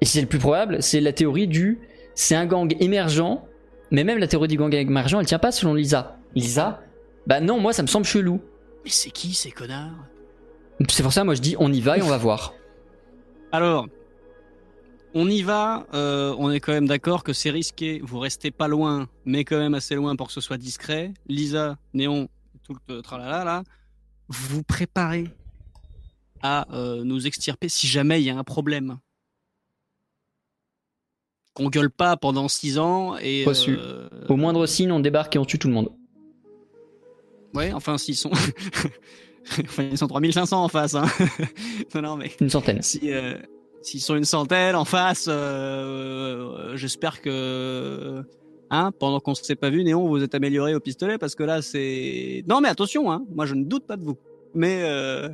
et c'est le plus probable, c'est la théorie du, c'est un gang émergent, mais même la théorie du gang émergent elle tient pas selon Lisa. Lisa, bah non, moi ça me semble chelou. Mais c'est qui ces connards? C'est pour ça moi je dis on y va et on va voir. Alors, on y va. euh, on est quand même d'accord que c'est risqué. Vous restez pas loin, mais quand même assez loin pour que ce soit discret. Lisa, Néon, tout le tralala là, vous préparez à euh, nous extirper si jamais il y a un problème. Qu'on gueule pas pendant 6 ans et. Reçu. euh, Au moindre signe on débarque et on tue tout le monde. Ouais, enfin, s'ils sont. enfin, ils sont 3500 en face. Hein. non, non, mais. Une centaine. Si, euh, s'ils sont une centaine en face, euh, j'espère que. Hein, pendant qu'on ne s'est pas vu, Néon, vous êtes amélioré au pistolet parce que là, c'est. Non, mais attention, hein, moi je ne doute pas de vous. Mais. euh,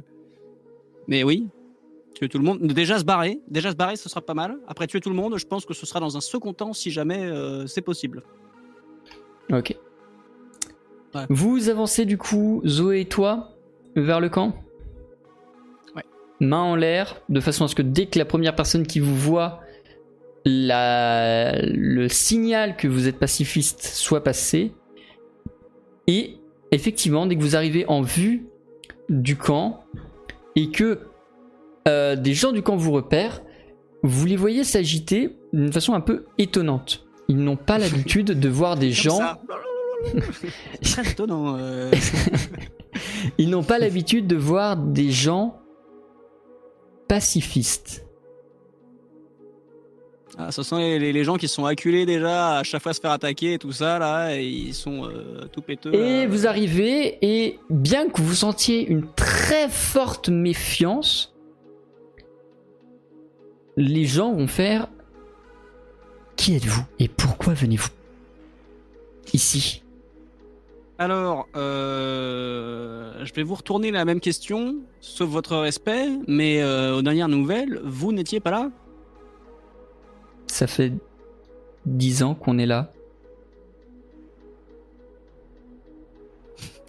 Mais oui. Tuer tout le monde. Déjà se barrer. Déjà se barrer, ce sera pas mal. Après tuer tout le monde, je pense que ce sera dans un second temps si jamais euh, c'est possible. Ok. Ouais. Vous avancez du coup, Zoé et toi, vers le camp? Main en l'air, de façon à ce que dès que la première personne qui vous voit, la... le signal que vous êtes pacifiste soit passé. Et effectivement, dès que vous arrivez en vue du camp et que euh, des gens du camp vous repèrent, vous les voyez s'agiter d'une façon un peu étonnante. Ils n'ont pas l'habitude de voir des gens. très étonnant. euh. Ils n'ont pas l'habitude de voir des gens pacifistes. Ah, ce sont les, les- les gens qui sont acculés déjà à chaque fois se faire attaquer et tout ça là, et ils sont euh, tout péteux. Et là. vous arrivez, et bien que vous sentiez une très forte méfiance, les gens vont faire Qui êtes-vous et pourquoi venez-vous ici? Alors, euh, je vais vous retourner la même question, sauf votre respect, mais euh, aux dernières nouvelles, vous n'étiez pas là Ça fait dix ans qu'on est là.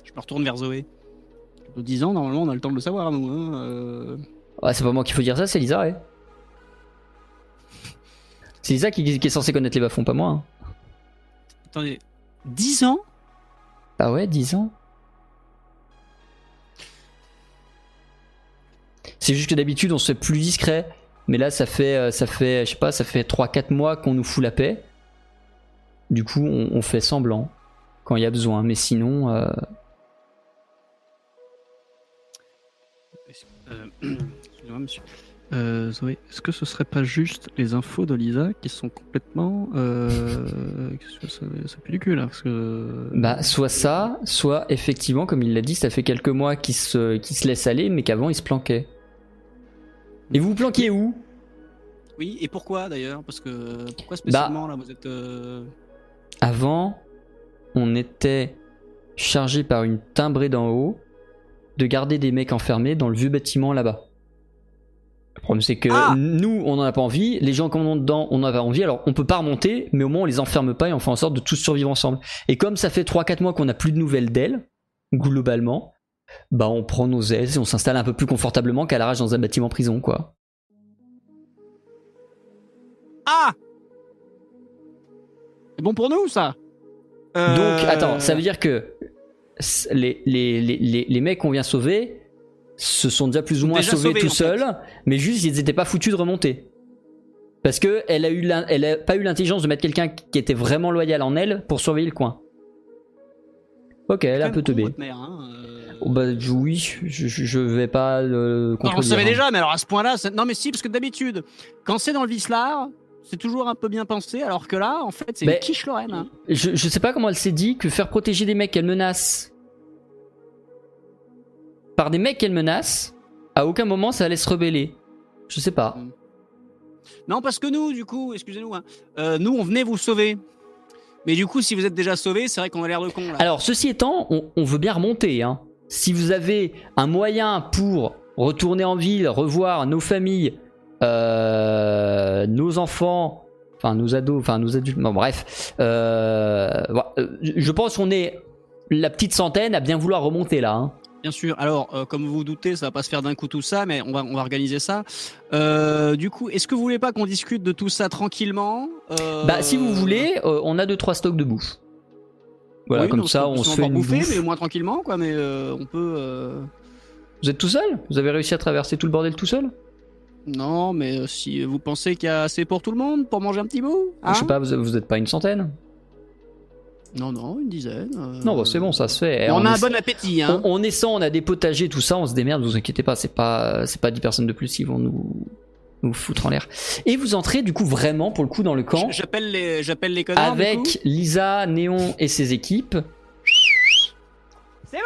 Je me retourne vers Zoé. De 10 ans, normalement, on a le temps de le savoir, nous. hein, euh. Ah, c'est pas moi qu'il faut dire ça, c'est Lisa, ouais. C'est Lisa qui, qui est censée connaître les bas-fonds, pas moi. hein. Attendez, 10 ans? Ah ouais, 10 ans C'est juste que d'habitude on se fait plus discret. Mais là ça fait, euh, ça fait, je sais pas, ça fait 3-4 mois qu'on nous fout la paix. Du coup on, fait semblant quand il y a besoin. Mais sinon, Euh, Excusez-moi, monsieur. Euh, Zoé, est-ce que ce serait pas juste les infos de Lisa qui sont complètement. Euh... ça, ça pue du cul là parce que... bah soit ça, soit effectivement comme il l'a dit, ça fait quelques mois qu'il se, laisse aller, mais qu'avant il se planquait. Et vous vous planquiez où? Oui, et pourquoi d'ailleurs? Parce que. Bah, Pourquoi spécialement là vous êtes. euh, Avant, on était chargé par une timbrée d'en haut de garder des mecs enfermés dans le vieux bâtiment là-bas. Le problème c'est que Ah nous on en a pas envie, les gens qui en ont dedans on en avait envie, alors on peut pas remonter, mais au moins on les enferme pas et on fait en sorte de tous survivre ensemble. Et comme ça fait 3-4 mois qu'on n'a plus de nouvelles d'elles, globalement, bah on prend nos aises et on s'installe un peu plus confortablement qu'à l'arrache dans un bâtiment prison quoi. Ah C'est bon pour nous ça Euh, Donc, attends, ça veut dire que s- les, les, les, les, les mecs qu'on vient sauver se sont déjà plus ou moins sauvés sauvés, tout fait. seuls, mais juste ils n'étaient pas foutus de remonter. Parce que elle a, eu elle a pas eu l'intelligence de mettre quelqu'un qui était vraiment loyal en elle pour surveiller le coin. Ok, elle est un peu teubée. Hein, euh. Oh, bah oui, je, je, vais pas le Non, on le savait hein. déjà, mais alors à ce point-là, non mais si, parce que d'habitude, quand c'est dans le vicelard, c'est toujours un peu bien pensé, alors que là, en fait, c'est une quiche Lorraine. hein. Je, je sais pas comment elle s'est dit que faire protéger des mecs qu'elle menace par des mecs qu'elle menace, à aucun moment ça allait se rebeller. Je sais pas. Non, parce que nous, du coup, excusez-nous, hein, euh, nous, on venait vous sauver. Mais du coup, si vous êtes déjà sauvé, c'est vrai qu'on a l'air de con là. Alors, ceci étant, on, on veut bien remonter. Hein. Si vous avez un moyen pour retourner en ville, revoir nos familles, euh, nos enfants, enfin nos ados, enfin nos adultes, bon, bref, euh. Euh, je pense qu'on est la petite centaine à bien vouloir remonter là. hein. Bien sûr. Alors, euh, comme vous vous doutez, ça va pas se faire d'un coup tout ça, mais on va, on va organiser ça. Euh, du coup, est-ce que vous voulez pas qu'on discute de tout ça tranquillement Euh, Bah, si vous voulez, on a deux trois stocks de bouffe. Voilà, oui, comme ça, on se fait une bouffer, bouffe. mais au moins tranquillement, quoi. Mais on peut. Vous êtes tout seul? Vous avez réussi à traverser tout le bordel tout seul? Non, mais si vous pensez qu'il y a assez pour tout le monde pour manger un petit bout, hein? Je sais pas, vous, vous êtes pas une centaine? Non, non, une dizaine. euh, Non, bah, c'est bon, ça se fait. on, a un est- bon appétit, hein. On, on est 100, on a des potagers, tout ça, on se démerde, vous inquiétez pas, c'est pas, c'est pas 10 personnes de plus qui vont nous, nous foutre en l'air. Et vous entrez du coup vraiment pour le coup dans le camp J'appelle les, j'appelle les connards. du coup. avec Lisa, Néon et ses équipes. C'est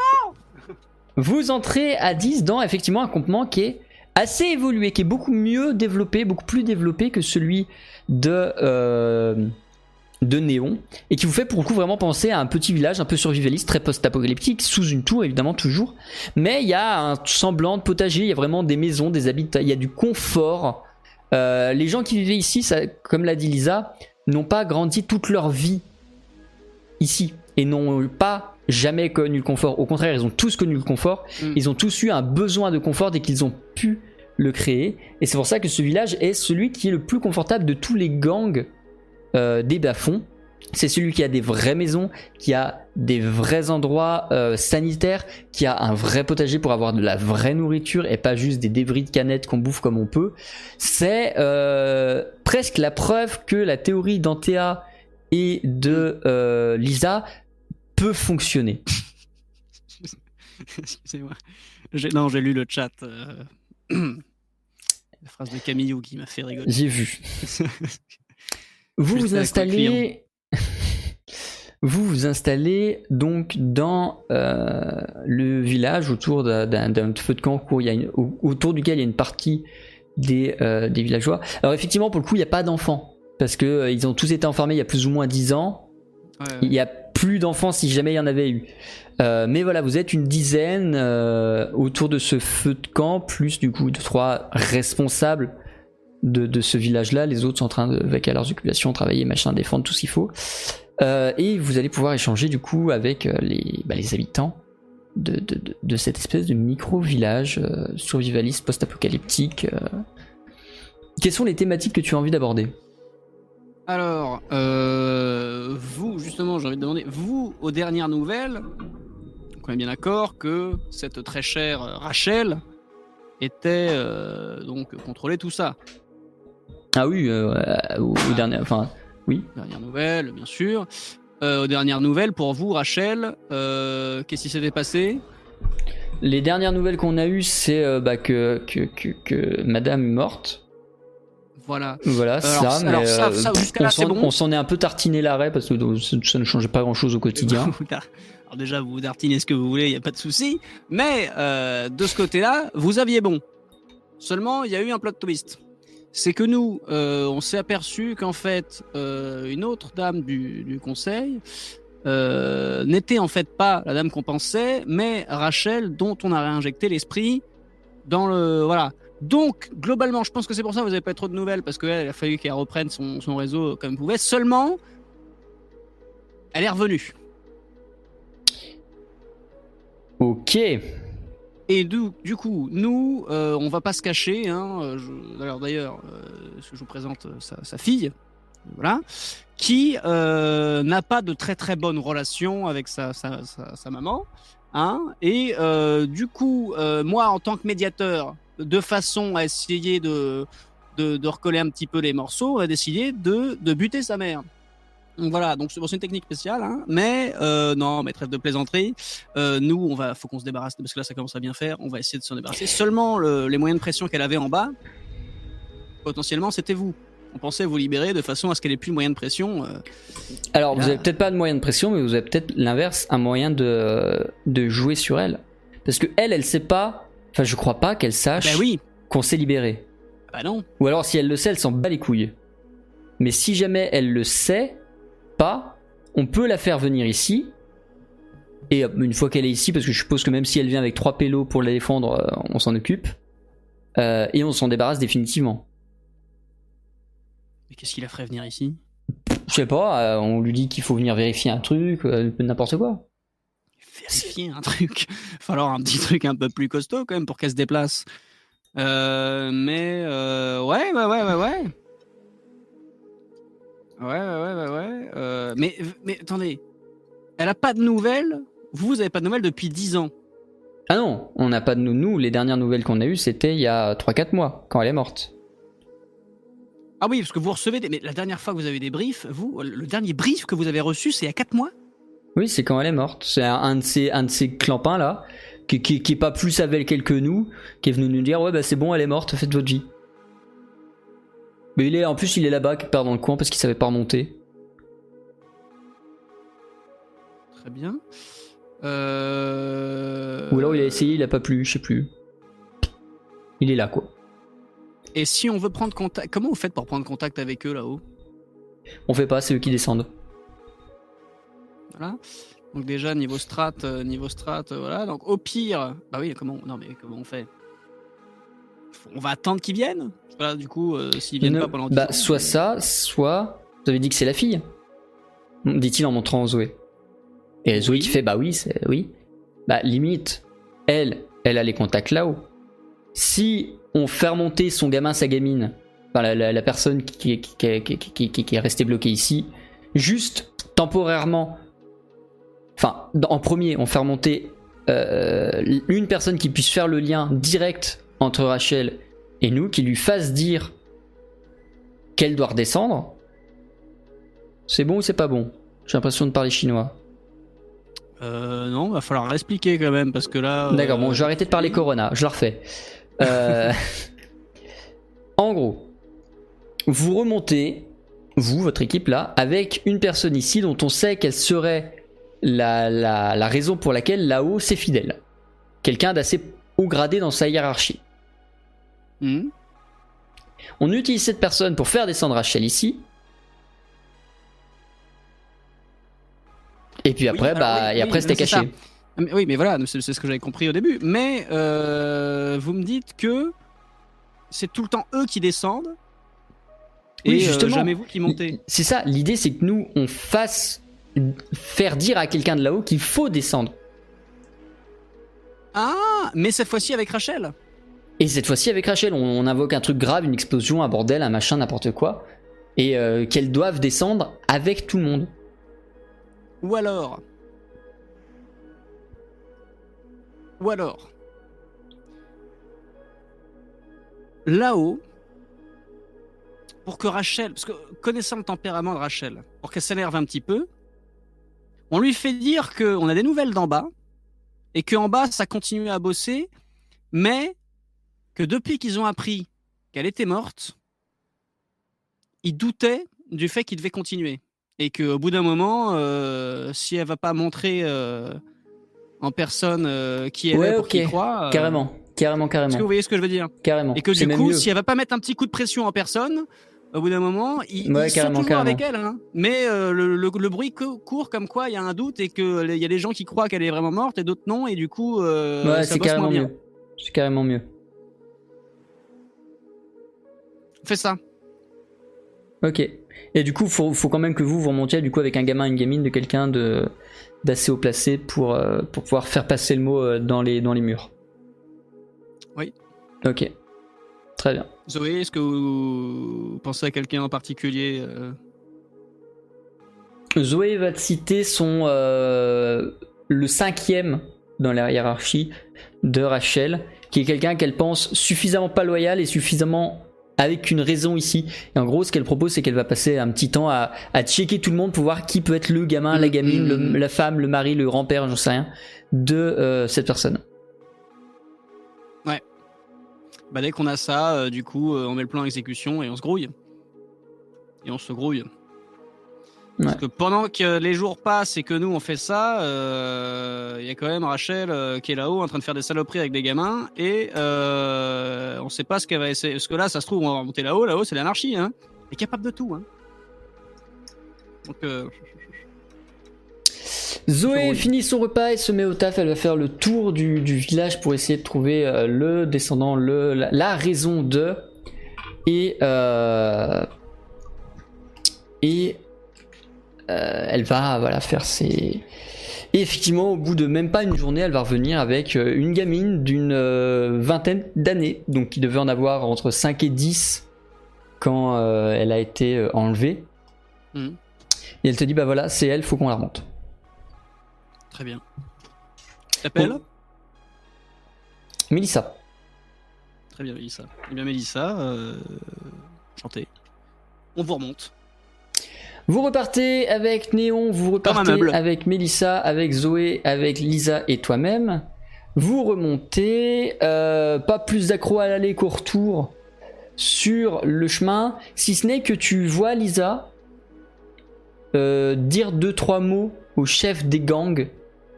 Vous entrez à 10 dans effectivement un campement qui est assez évolué, qui est beaucoup mieux développé, beaucoup plus développé que celui de, euh, de Néon, et qui vous fait pour le coup vraiment penser à un petit village un peu survivaliste, très post-apocalyptique, sous une tour évidemment toujours, mais il y a un semblant de potager, il y a vraiment des maisons, des habitats, il y a du confort. Euh, les gens qui vivaient ici, ça, comme l'a dit Lisa, n'ont pas grandi toute leur vie ici et n'ont pas jamais connu le confort. Au contraire, ils ont tous connu le confort. Mm. Ils ont tous eu un besoin de confort dès qu'ils ont pu le créer. Et c'est pour ça que ce village est celui qui est le plus confortable de tous les gangs euh, des bas-fonds. C'est celui qui a des vraies maisons, qui a des vrais endroits euh, sanitaires, qui a un vrai potager pour avoir de la vraie nourriture et pas juste des débris de canettes qu'on bouffe comme on peut. C'est euh, presque la preuve que la théorie d'Antea et de euh, Lisa peut fonctionner. Excusez-moi. J'ai- Non, j'ai lu le chat. La phrase de Camillou qui m'a fait rigoler. J'ai vu. Vous vous installez. Vous vous installez donc dans euh, le village autour d'un- feu de camp où il y a une- autour duquel il y a une partie des, euh, des villageois. Alors effectivement pour le coup il n'y a pas d'enfants parce que euh, ils ont tous été enfermés il y a plus ou moins 10 ans. Ouais, ouais. Il y a plus d'enfants si jamais il y en avait eu. Mais voilà, vous êtes une dizaine autour de ce feu de camp, plus du coup de trois responsables de, de ce village-là. Les autres sont en train de, avec à leurs occupations, travailler, machin, défendre tout ce qu'il faut. Euh, et vous allez pouvoir échanger du coup avec euh, les, bah, les habitants de, de, de, cette espèce de micro-village euh, survivaliste post-apocalyptique. Quelles sont les thématiques que tu as envie d'aborder? Alors, vous, justement, j'ai envie de demander, vous, aux dernières nouvelles, on est bien d'accord que cette très chère Rachel était donc contrôlait tout ça. Ah oui, euh, euh, au, au dernier, enfin, oui. Dernière nouvelle, bien sûr. Euh, aux dernières nouvelles, pour vous, Rachel, euh, qu'est-ce qui s'était passé? Les dernières nouvelles qu'on a eues, c'est euh, bah, que, que, que, que Madame est morte. Voilà. Voilà, Alors, ça, mais alors ça- euh, on s'en bon? est un peu tartiné l'arrêt parce que euh, ça, ne changeait pas grand-chose au quotidien. Alors déjà, vous dartinez ce que vous voulez, il n'y a pas de souci. Mais euh, de ce côté-là, vous aviez bon. Seulement, il y a eu un plot twist. C'est que nous, euh, on s'est aperçu qu'en fait, euh, une autre dame du, du conseil euh, n'était en fait pas la dame qu'on pensait, mais Rachel, dont on a réinjecté l'esprit dans le... Voilà. Donc, globalement, je pense que c'est pour ça que vous n'avez pas trop de nouvelles, parce qu'elle, a fallu qu'elle reprenne son, son réseau comme elle pouvait. Seulement, elle est revenue. Ok. Et du, coup, nous, euh, on va pas se cacher. Hein, d'ailleurs, euh, je vous présente euh, sa, fille, voilà, qui euh, n'a pas de très très bonne relation avec sa, maman. Hein, et du coup, moi, en tant que médiateur, de façon à essayer de recoller un petit peu les morceaux, on a décidé de, de buter sa mère. Donc voilà, donc c'est une technique spéciale, hein, mais euh, non, mais trêve de plaisanterie. Euh, nous, on va, faut qu'on se débarrasse parce que là, ça commence à bien faire. On va essayer de s'en débarrasser. Seulement, le- les moyens de pression qu'elle avait en bas, potentiellement, c'était vous. On pensait vous libérer de façon à ce qu'elle ait plus de moyens de pression. euh. Alors, vous avez peut-être pas de moyen de pression, mais vous avez peut-être l'inverse, un moyen de, de jouer sur elle. Parce que elle, elle sait pas. Enfin, je crois pas qu'elle sache Ben oui, qu'on s'est libéré. bah non. Ou alors, si elle le sait, elle s'en bat les couilles. Mais si jamais elle le sait pas, on peut la faire venir ici. Et une fois qu'elle est ici, parce que je suppose que même si elle vient avec trois pélos pour la défendre, euh, on s'en occupe. Euh, et on s'en débarrasse définitivement. Mais qu'est-ce qu'il a ferait venir ici? Je sais pas, euh, on lui dit qu'il faut venir vérifier un truc, euh, n'importe quoi. Vérifier un truc. Falloir un petit truc un peu plus costaud quand même pour qu'elle se déplace. Mais ouais, ouais, ouais, ouais, ouais. Ouais, ouais, ouais, ouais. Euh, mais, mais attendez, elle a pas de nouvelles? Vous, vous avez pas de nouvelles depuis 10 ans? Ah non, on n'a pas de nous. Nous, les dernières nouvelles qu'on a eues, c'était il y a 3-4 mois, quand elle est morte. Ah oui, parce que vous recevez des... Mais la dernière fois que vous avez des briefs, vous, le dernier brief que vous avez reçu, c'est il y a 4 mois? Oui, c'est quand elle est morte. C'est un, un de ces, un de ces clampins là, qui, qui, qui est pas plus avec que nous, qui est venu nous dire ouais bah c'est bon, elle est morte, faites votre vie. Mais il est, en plus, il est là-bas, quelque part dans le coin, parce qu'il savait pas remonter. Très bien. Euh... Ou alors il a essayé, il a pas plu, je sais plus. Il est là quoi. Et si on veut prendre contact, comment vous faites pour prendre contact avec eux là-haut? On fait pas, c'est eux qui descendent. Voilà. Donc déjà niveau strat, euh, niveau strat, euh, voilà. Donc au pire, bah oui, comment Non mais comment on fait? On va attendre qu'ils viennent. Voilà, du coup, euh, s'ils viennent Ne- pas pendant 10 bah, ans, soit euh, ça, soit. Vous avez dit que c'est la fille Dit-il en montrant Zoé. Et Zoé Oui. qui fait bah oui, c'est oui. Bah limite, elle, elle a les contacts là-haut. Si on fait remonter son gamin, sa gamine, enfin la, la- la personne qui, qui, qui, qui, qui- qui- qui est restée bloquée ici, juste temporairement, enfin en premier, on fait remonter euh, une personne qui puisse faire le lien direct entre Rachel et nous, qui lui fasse dire qu'elle doit redescendre. C'est bon ou c'est pas bon? J'ai l'impression de parler chinois. Euh, non, va falloir l'expliquer quand même parce que là. D'accord, euh, bon, je vais arrêter de parler Corona, je le refais. Euh, en gros, vous remontez, vous, votre équipe là, avec une personne ici dont on sait qu'elle serait la, la, la raison pour laquelle là-haut c'est fidèle. Quelqu'un d'assez haut gradé dans sa hiérarchie. Hmm. On utilise cette personne pour faire descendre Rachel ici. Et puis après, bah, après c'était caché. Mais oui, mais voilà, c'est ce que j'avais compris au début. Mais euh, vous me dites que c'est tout le temps eux qui descendent. Et euh, justement, euh, jamais vous qui montez. C'est ça, l'idée c'est que nous, on fasse faire dire à quelqu'un de là-haut qu'il faut descendre. Ah, mais cette fois-ci avec Rachel et cette fois-ci avec Rachel, on, invoque un truc grave, une explosion, un bordel, un machin, n'importe quoi. Et euh, qu'elles doivent descendre avec tout le monde. Ou alors. Ou alors. Là-haut, pour que Rachel, parce que connaissant le tempérament de Rachel, pour qu'elle s'énerve un petit peu, on lui fait dire qu'on a des nouvelles d'en bas, et qu'en bas, ça continue à bosser, mais que depuis qu'ils ont appris qu'elle était morte, ils doutaient du fait qu'ils devaient continuer et qu'au bout d'un moment, euh, si elle va pas montrer euh, en personne euh, qui elle Ouais, est pour ok. qu'il croit, euh, Carrément, carrément, Est-ce carrément. que vous voyez ce que je veux dire? Carrément. Et que du coup, si elle va pas mettre un petit coup de pression en personne, au bout d'un moment, ils, Ouais, ils sont carrément, toujours carrément. avec elle. hein. Mais euh, le, le- le bruit cou- court comme quoi il y a un doute et qu'il y a des gens qui croient qu'elle est vraiment morte et d'autres non. Et du coup, euh, ouais, ça c'est bosse carrément moins bien. mieux. C'est carrément mieux. Fais ça. Ok. Et du coup, faut, faut quand même que vous vous remontiez du coup avec un gamin, une gamine de quelqu'un de d'assez haut placé pour euh, pour pouvoir faire passer le mot euh, dans les dans les murs. Oui. Ok. Très bien. Zoé, est-ce que vous pensez à quelqu'un en particulier euh, Zoé va te citer son le cinquième dans la hiérarchie de Rachel, qui est quelqu'un qu'elle pense suffisamment pas loyal et suffisamment avec une raison ici. Et en gros, ce qu'elle propose, c'est qu'elle va passer un petit temps à, à checker tout le monde pour voir qui peut être le gamin, la gamine, le- la femme, le mari, le grand-père, j'en sais rien, de euh, cette personne. bah, Dès qu'on a ça, euh, du coup, euh, on met le plan en exécution et on se grouille. Et on se grouille. Parce que pendant que les jours passent et que nous on fait ça, euh, il y a quand même Rachel euh, qui est là-haut en train de faire des saloperies avec des gamins et euh, on sait pas ce qu'elle va essayer. Parce que là, ça se trouve, on va monter là-haut. Là-haut, c'est l'anarchie. Hein. Elle est capable de tout. Hein. Donc, euh, Zoé finit son repas et se met au taf. Elle va faire le tour du, du village pour essayer de trouver le descendant, le, la, la raison de. Et. et. Euh, elle va voilà, faire ses. Et effectivement, au bout de même pas une journée, elle va revenir avec euh, une gamine d'une euh, vingtaine d'années, donc qui devait en avoir entre 5 et 10 quand euh, elle a été enlevée. Mhm. Et elle te dit, bah voilà, c'est elle, faut qu'on la remonte. très bien. T'appelles? Bon. Mélissa. Très bien, Mélissa. Eh bien, Mélissa, euh, chantez. On vous remonte. Vous repartez avec Néon, vous repartez avec Mélissa, avec Zoé, avec Lisa et toi-même. Vous remontez, euh, pas plus d'accro à l'aller qu'au retour sur le chemin, si ce n'est que tu vois Lisa euh, dire deux trois mots au chef des gangs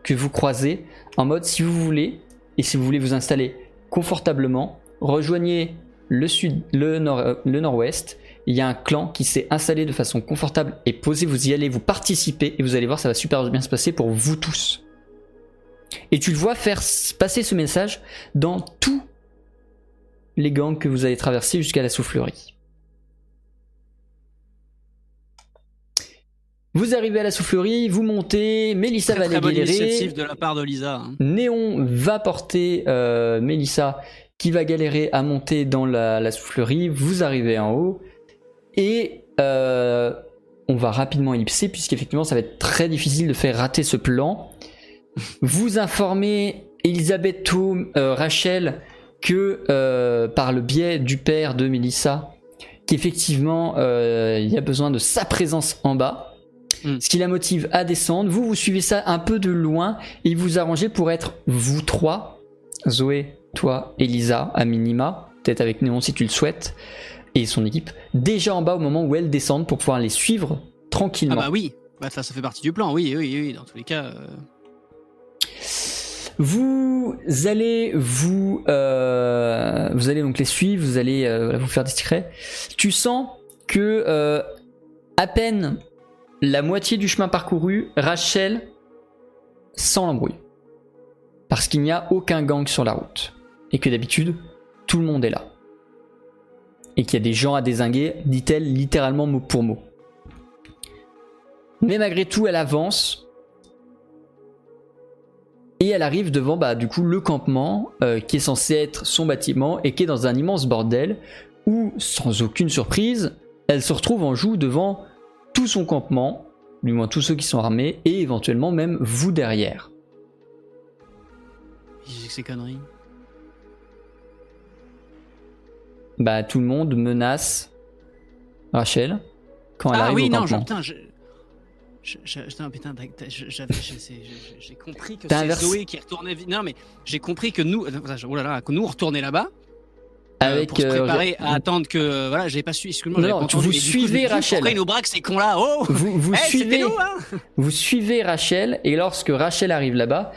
que vous croisez, en mode si vous voulez et si vous voulez vous installer confortablement, rejoignez le sud, le nord, euh, le nord-ouest il y a un clan qui s'est installé de façon confortable et posée, vous y allez, vous participez et vous allez voir, ça va super bien se passer pour vous tous. Et tu le vois faire passer ce message dans tous les gangs que vous allez traverser jusqu'à la soufflerie. Vous arrivez à la soufflerie, vous montez, Mélissa Très, va très les galérer. de la part de Lisa. hein. Néon va porter euh, Mélissa qui va galérer à monter dans la, la soufflerie. Vous arrivez en haut et euh, on va rapidement ellipser puisqu'effectivement ça va être très difficile de faire rater ce plan. Vous informez Elisabeth euh, Rachel que euh, par le biais du père de Mélissa qu'effectivement il y a besoin de sa présence en bas. Mm. Ce qui la motive à descendre. Vous, vous suivez ça un peu de loin et vous arrangez pour être vous trois, Zoé, toi, Elisa, à minima, peut-être avec Néon si tu le souhaites, et son équipe, déjà en bas au moment où elles descendent pour pouvoir les suivre Ah tranquillement. bah oui, bah, ça, ça fait partie du plan. Oui, oui, oui. Dans tous les cas. euh, Vous allez vous, euh, vous allez donc les suivre, vous allez euh, vous faire discret. Tu sens que à peine la moitié du chemin parcouru, Rachel sans l'embrouille. Parce qu'il n'y a aucun gang sur la route. Et que d'habitude, tout le monde est là. Et qu'il y a des gens à désinguer, dit-elle littéralement mot pour mot. Mais malgré tout, elle avance. Et elle arrive devant bah, du coup le campement euh, qui est censé être son bâtiment et qui est dans un immense bordel où, sans aucune surprise, elle se retrouve en joue devant tout son campement, du moins tous ceux qui sont armés, et éventuellement même vous derrière. J'ai ces conneries. Bah tout le monde menace Rachel quand elle ah arrive oui, au non, campement. je, putain, je. je- je- putain, j'ai compris que c'est Zoé qui retournait. Non, mais j'ai compris que nous, oh là là, que nous retournait là-bas euh, Avec pour se euh, préparer à attendre que. Voilà, j'avais pas su. Excuse-moi, Non, non, vous coup, suivez dis, Rachel. Pourquoi ils nous braquent ces cons-là? Oh vous, vous Eh, suivez nous, hein Vous suivez Rachel et lorsque Rachel arrive là-bas,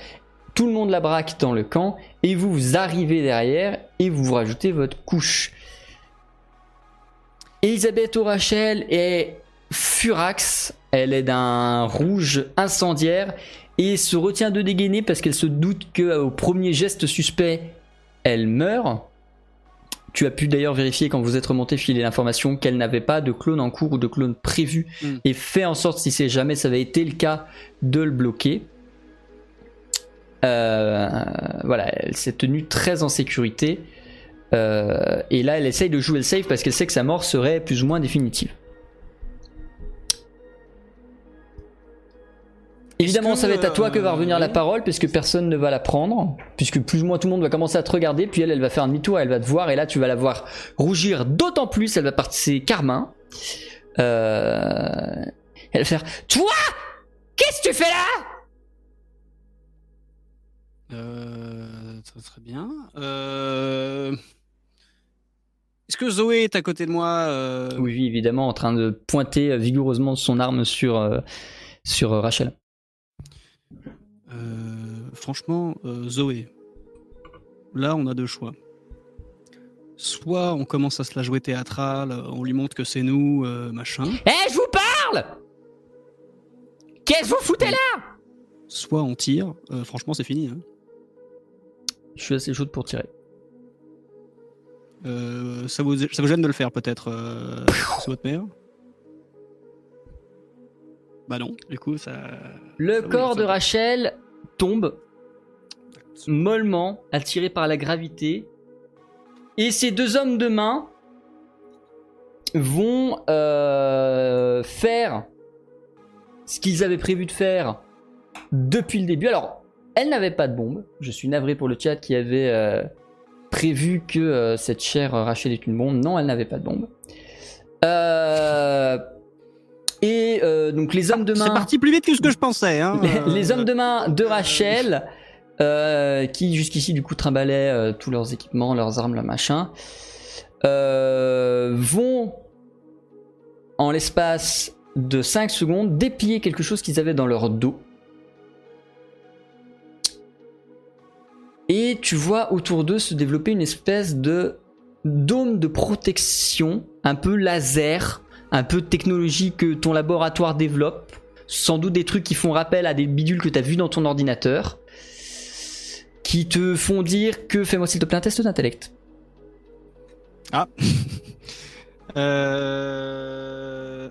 tout le monde la braque dans le camp et vous, vous arrivez derrière et vous vous rajoutez votre couche. Elisabeth O'Rachel est furax, elle est d'un rouge incendiaire et se retient de dégainer parce qu'elle se doute qu'au premier geste suspect, elle meurt. Tu as pu d'ailleurs vérifier quand vous êtes remonté filer l'information qu'elle n'avait pas de clone en cours ou de clone prévu Mm. et fait en sorte, si c'est jamais ça avait été le cas, de le bloquer. Euh, voilà, elle s'est tenue très en sécurité. Euh, et là, elle essaye de jouer le safe parce qu'elle sait que sa mort serait plus ou moins définitive. Évidemment, que, ça va être à toi que va revenir la euh, parole, puisque personne ne va la prendre, puisque plus ou moins tout le monde va commencer à te regarder, puis elle, elle va faire un demi-tour, elle va te voir, et là, tu vas la voir rougir d'autant plus, elle va partir, c'est Carmin. Euh, elle va faire Toi Qu'est-ce que tu fais là? Euh, très, très bien. Euh, Est-ce que Zoé est à côté de moi euh, Oui, oui, évidemment, en train de pointer euh, vigoureusement son arme sur, euh, sur euh, Rachel. Euh, franchement, Zoé, là on a deux choix. Soit on commence à se la jouer théâtrale, on lui montre que c'est nous, machin. Eh, je vous parle Qu'est-ce que vous foutez là? Soit on tire. Franchement, c'est fini. hein. Je suis assez chaude pour tirer. Euh, ça, vous, ça vous gêne de le faire peut-être euh, C'est votre mère Bah non, du coup ça. Le Ça, corps de. Rachel tombe mollement, attiré par la gravité. Et ces deux hommes de main vont euh, faire ce qu'ils avaient prévu de faire depuis le début. Alors, elle n'avait pas de bombe. Je suis navré pour le chat qui avait euh, prévu que euh, cette chère Rachel est une bombe. Non, elle n'avait pas de bombe. Euh, et euh, donc les hommes de main C'est parti plus vite que ce que je pensais. Hein. les, Euh, les hommes de main de Rachel, euh, qui jusqu'ici du coup trimbalaient euh, tous leurs équipements, leurs armes, leurs machins, euh, vont en l'espace de 5 secondes déplier quelque chose qu'ils avaient dans leur dos. Et tu vois autour d'eux se développer une espèce de dôme de protection, un peu laser, un peu technologie que ton laboratoire développe sans doute des trucs qui font rappel à des bidules que tu as vus dans ton ordinateur, qui te font dire que fais-moi s'il te plaît un test d'intellect. Euh,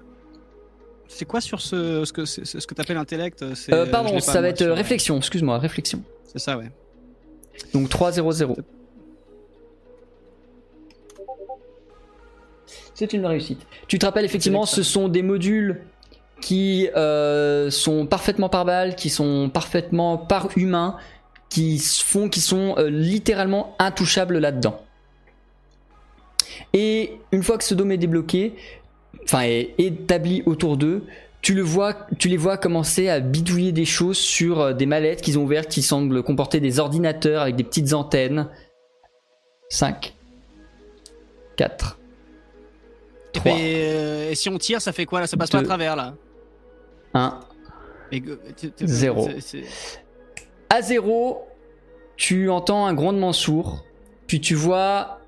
C'est quoi sur ce, ce que, ce que t'appelles intellect? C'est- Euh, pardon, ça va être euh, réflexion, excuse-moi, réflexion. C'est ça, ouais. Donc 3 0 0. C'est une réussite. Tu te rappelles effectivement, ce sont des modules qui euh, sont parfaitement par balle, qui sont parfaitement par humain, qui s- font, qui sont euh, littéralement intouchables là-dedans. Et une fois que ce dôme est débloqué, enfin est établi autour d'eux, tu, le vois, tu les vois commencer à bidouiller des choses sur euh, des mallettes qu'ils ont ouvertes qui semblent comporter des ordinateurs avec des petites antennes. 5, 4, Et, 3, euh, et si on tire, ça fait quoi là? Ça passe pas à travers là. 1. Et que- t- t- Zéro. c'est- c'est- À 0, tu entends un grondement sourd, puis tu vois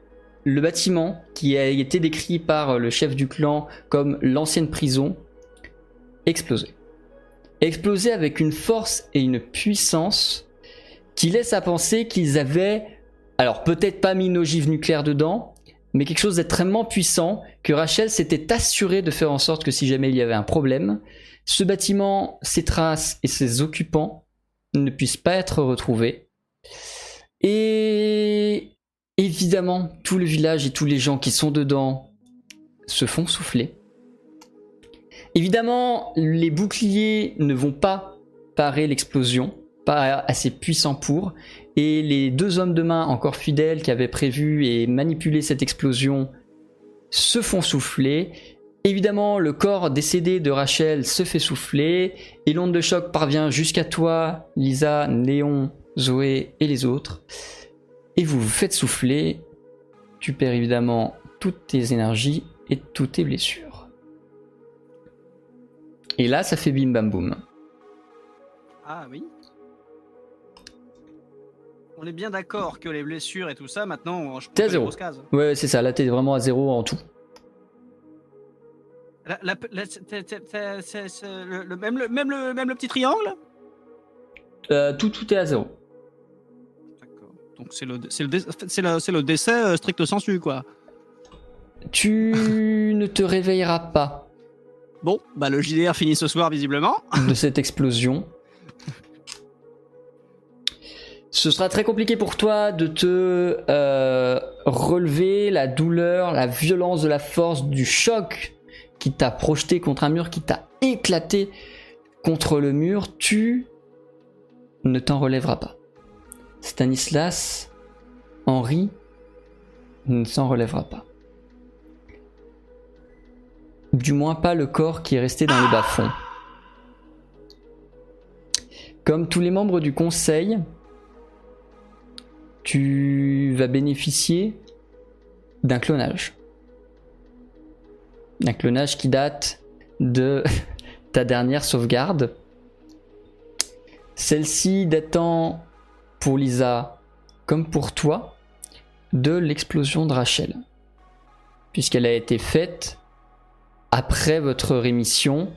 le bâtiment qui a été décrit par le chef du clan comme l'ancienne prison exploser. explosé avec une force et une puissance qui laissent à penser qu'ils avaient, alors peut-être pas mis une ogive nucléaire dedans, mais quelque chose d'extrêmement puissant que Rachel s'était assurée de faire en sorte que si jamais il y avait un problème, ce bâtiment, ses traces et ses occupants ne puissent pas être retrouvés. Et évidemment, tout le village et tous les gens qui sont dedans se font souffler. Évidemment, les boucliers ne vont pas parer l'explosion, pas assez puissants pour, et les deux hommes de main encore fidèles qui avaient prévu et manipulé cette explosion se font souffler. Évidemment, le corps décédé de Rachel se fait souffler, et l'onde de choc parvient jusqu'à toi, Lisa, Léon, Zoé et les autres. Et vous vous faites souffler. Tu perds évidemment toutes tes énergies et toutes tes blessures. Et là, ça fait bim bam boum. Ah oui. On est bien d'accord que les blessures et tout ça, maintenant, je T'es à zéro. Ouais, c'est ça. Là, t'es vraiment à zéro en tout. La- la- la- c'est- c'est- c'est- c'est- c'est le, le- même, le, même, le, même le petit triangle? Euh, tout, tout est à zéro. D'accord. Donc c'est le, c'est le, dé- c'est le, c'est le décès euh, strict sensu, quoi. Tu ne te réveilleras pas Bon, bah le JDR finit ce soir, visiblement. de cette explosion. Ce sera très compliqué pour toi de te euh, relever la douleur, la violence de la force, du choc qui t'a projeté contre un mur, qui t'a éclaté contre le mur. Tu ne t'en relèveras pas. Stanislas, Henri, ne s'en relèvera pas. Du moins pas le corps qui est resté dans les bas-fonds. Comme tous les membres du conseil, tu vas bénéficier d'un clonage. Un clonage qui date de ta dernière sauvegarde. Celle-ci datant pour Lisa comme pour toi de l'explosion de Rachel. Puisqu'elle a été faite après votre rémission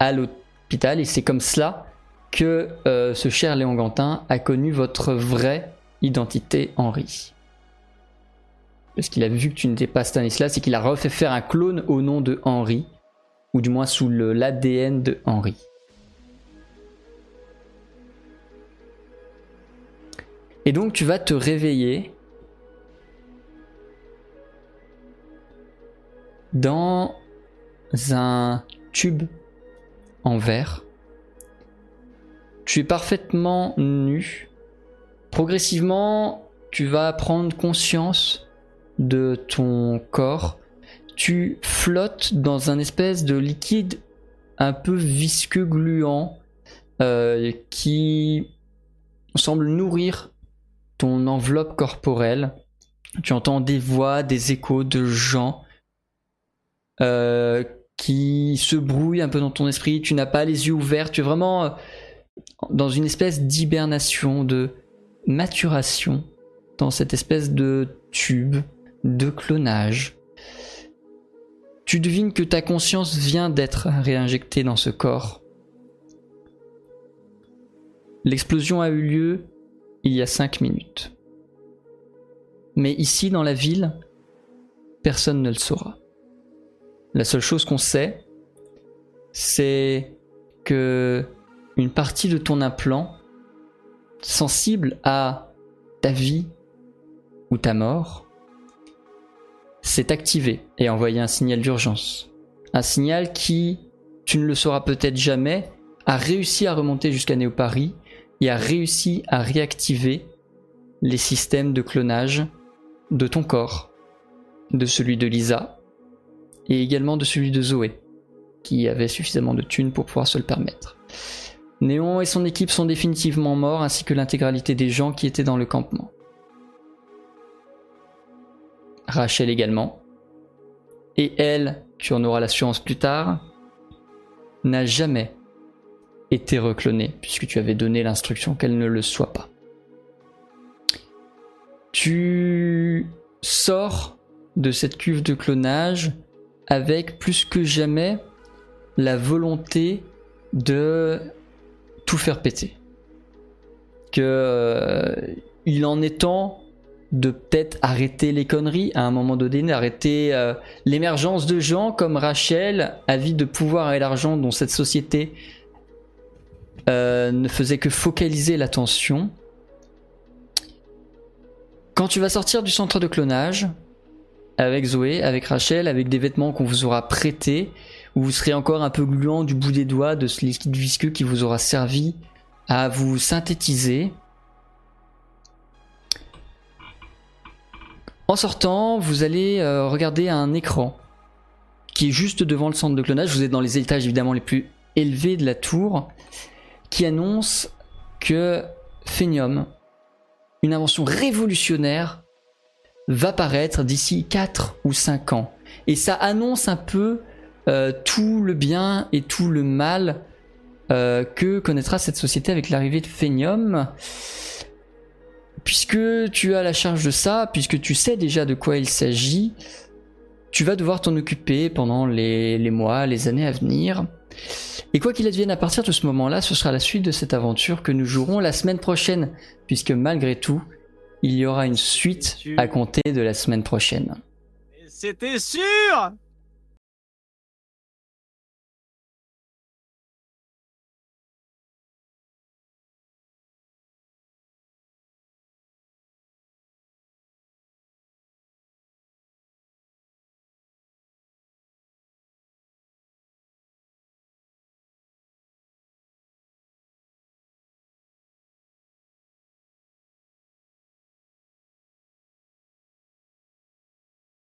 à l'hôpital et c'est comme cela que euh, ce cher Léon Gantin a connu votre vraie identité Henri. Parce qu'il a vu que tu n'étais pas Stanislas et qu'il a refait faire un clone au nom de Henri, ou du moins sous l'ADN de Henri. Et donc tu vas te réveiller dans un tube en verre. Tu es parfaitement nu. Progressivement, tu vas prendre conscience de ton corps. Tu flottes dans un espèce de liquide un peu visqueux gluant euh, qui semble nourrir ton enveloppe corporelle. Tu entends des voix, des échos de gens euh, qui se brouillent un peu dans ton esprit. Tu n'as pas les yeux ouverts. Tu es vraiment euh, dans une espèce d'hibernation, de maturation, dans cette espèce de tube de clonage. Tu devines que ta conscience vient d'être réinjectée dans ce corps. L'explosion a eu lieu il y a 5 minutes. Mais ici, dans la ville, personne ne le saura. La seule chose qu'on sait, c'est que une partie de ton implant, sensible à ta vie ou ta mort, s'est activée et a envoyé un signal d'urgence. Un signal qui, tu ne le sauras peut-être jamais, a réussi à remonter jusqu'à Néo-Paris et a réussi à réactiver les systèmes de clonage de ton corps, de celui de Lisa et également de celui de Zoé, qui avait suffisamment de thunes pour pouvoir se le permettre. Néon et son équipe sont définitivement morts, ainsi que l'intégralité des gens qui étaient dans le campement. Rachel également. Et elle, tu en auras l'assurance plus tard, n'a jamais été reclonée, puisque tu avais donné l'instruction qu'elle ne le soit pas. Tu sors de cette cuve de clonage avec plus que jamais la volonté de tout faire péter. Que euh, il en est temps de peut-être arrêter les conneries à un moment donné, d'arrêter euh, l'émergence de gens comme Rachel, avide de pouvoir et d'argent dont cette société euh, ne faisait que focaliser l'attention. Quand tu vas sortir du centre de clonage, avec Zoé, avec Rachel, avec des vêtements qu'on vous aura prêtés, où vous serez encore un peu gluant du bout des doigts de ce liquide visqueux qui vous aura servi à vous synthétiser. En sortant, vous allez euh, regarder un écran qui est juste devant le centre de clonage. Vous êtes dans les étages évidemment les plus élevés de la tour, qui annonce que Phenium, une invention révolutionnaire, va paraître d'ici 4 ou 5 ans. Et ça annonce un peu euh, tout le bien et tout le mal euh, que connaîtra cette société avec l'arrivée de Phenium. Puisque tu as la charge de ça, puisque tu sais déjà de quoi il s'agit, tu vas devoir t'en occuper pendant les, les, mois, les années à venir. Et quoi qu'il advienne à partir de ce moment-là, ce sera la suite de cette aventure que nous jouerons la semaine prochaine, puisque malgré tout, il y aura une suite à compter de la semaine prochaine. C'était sûr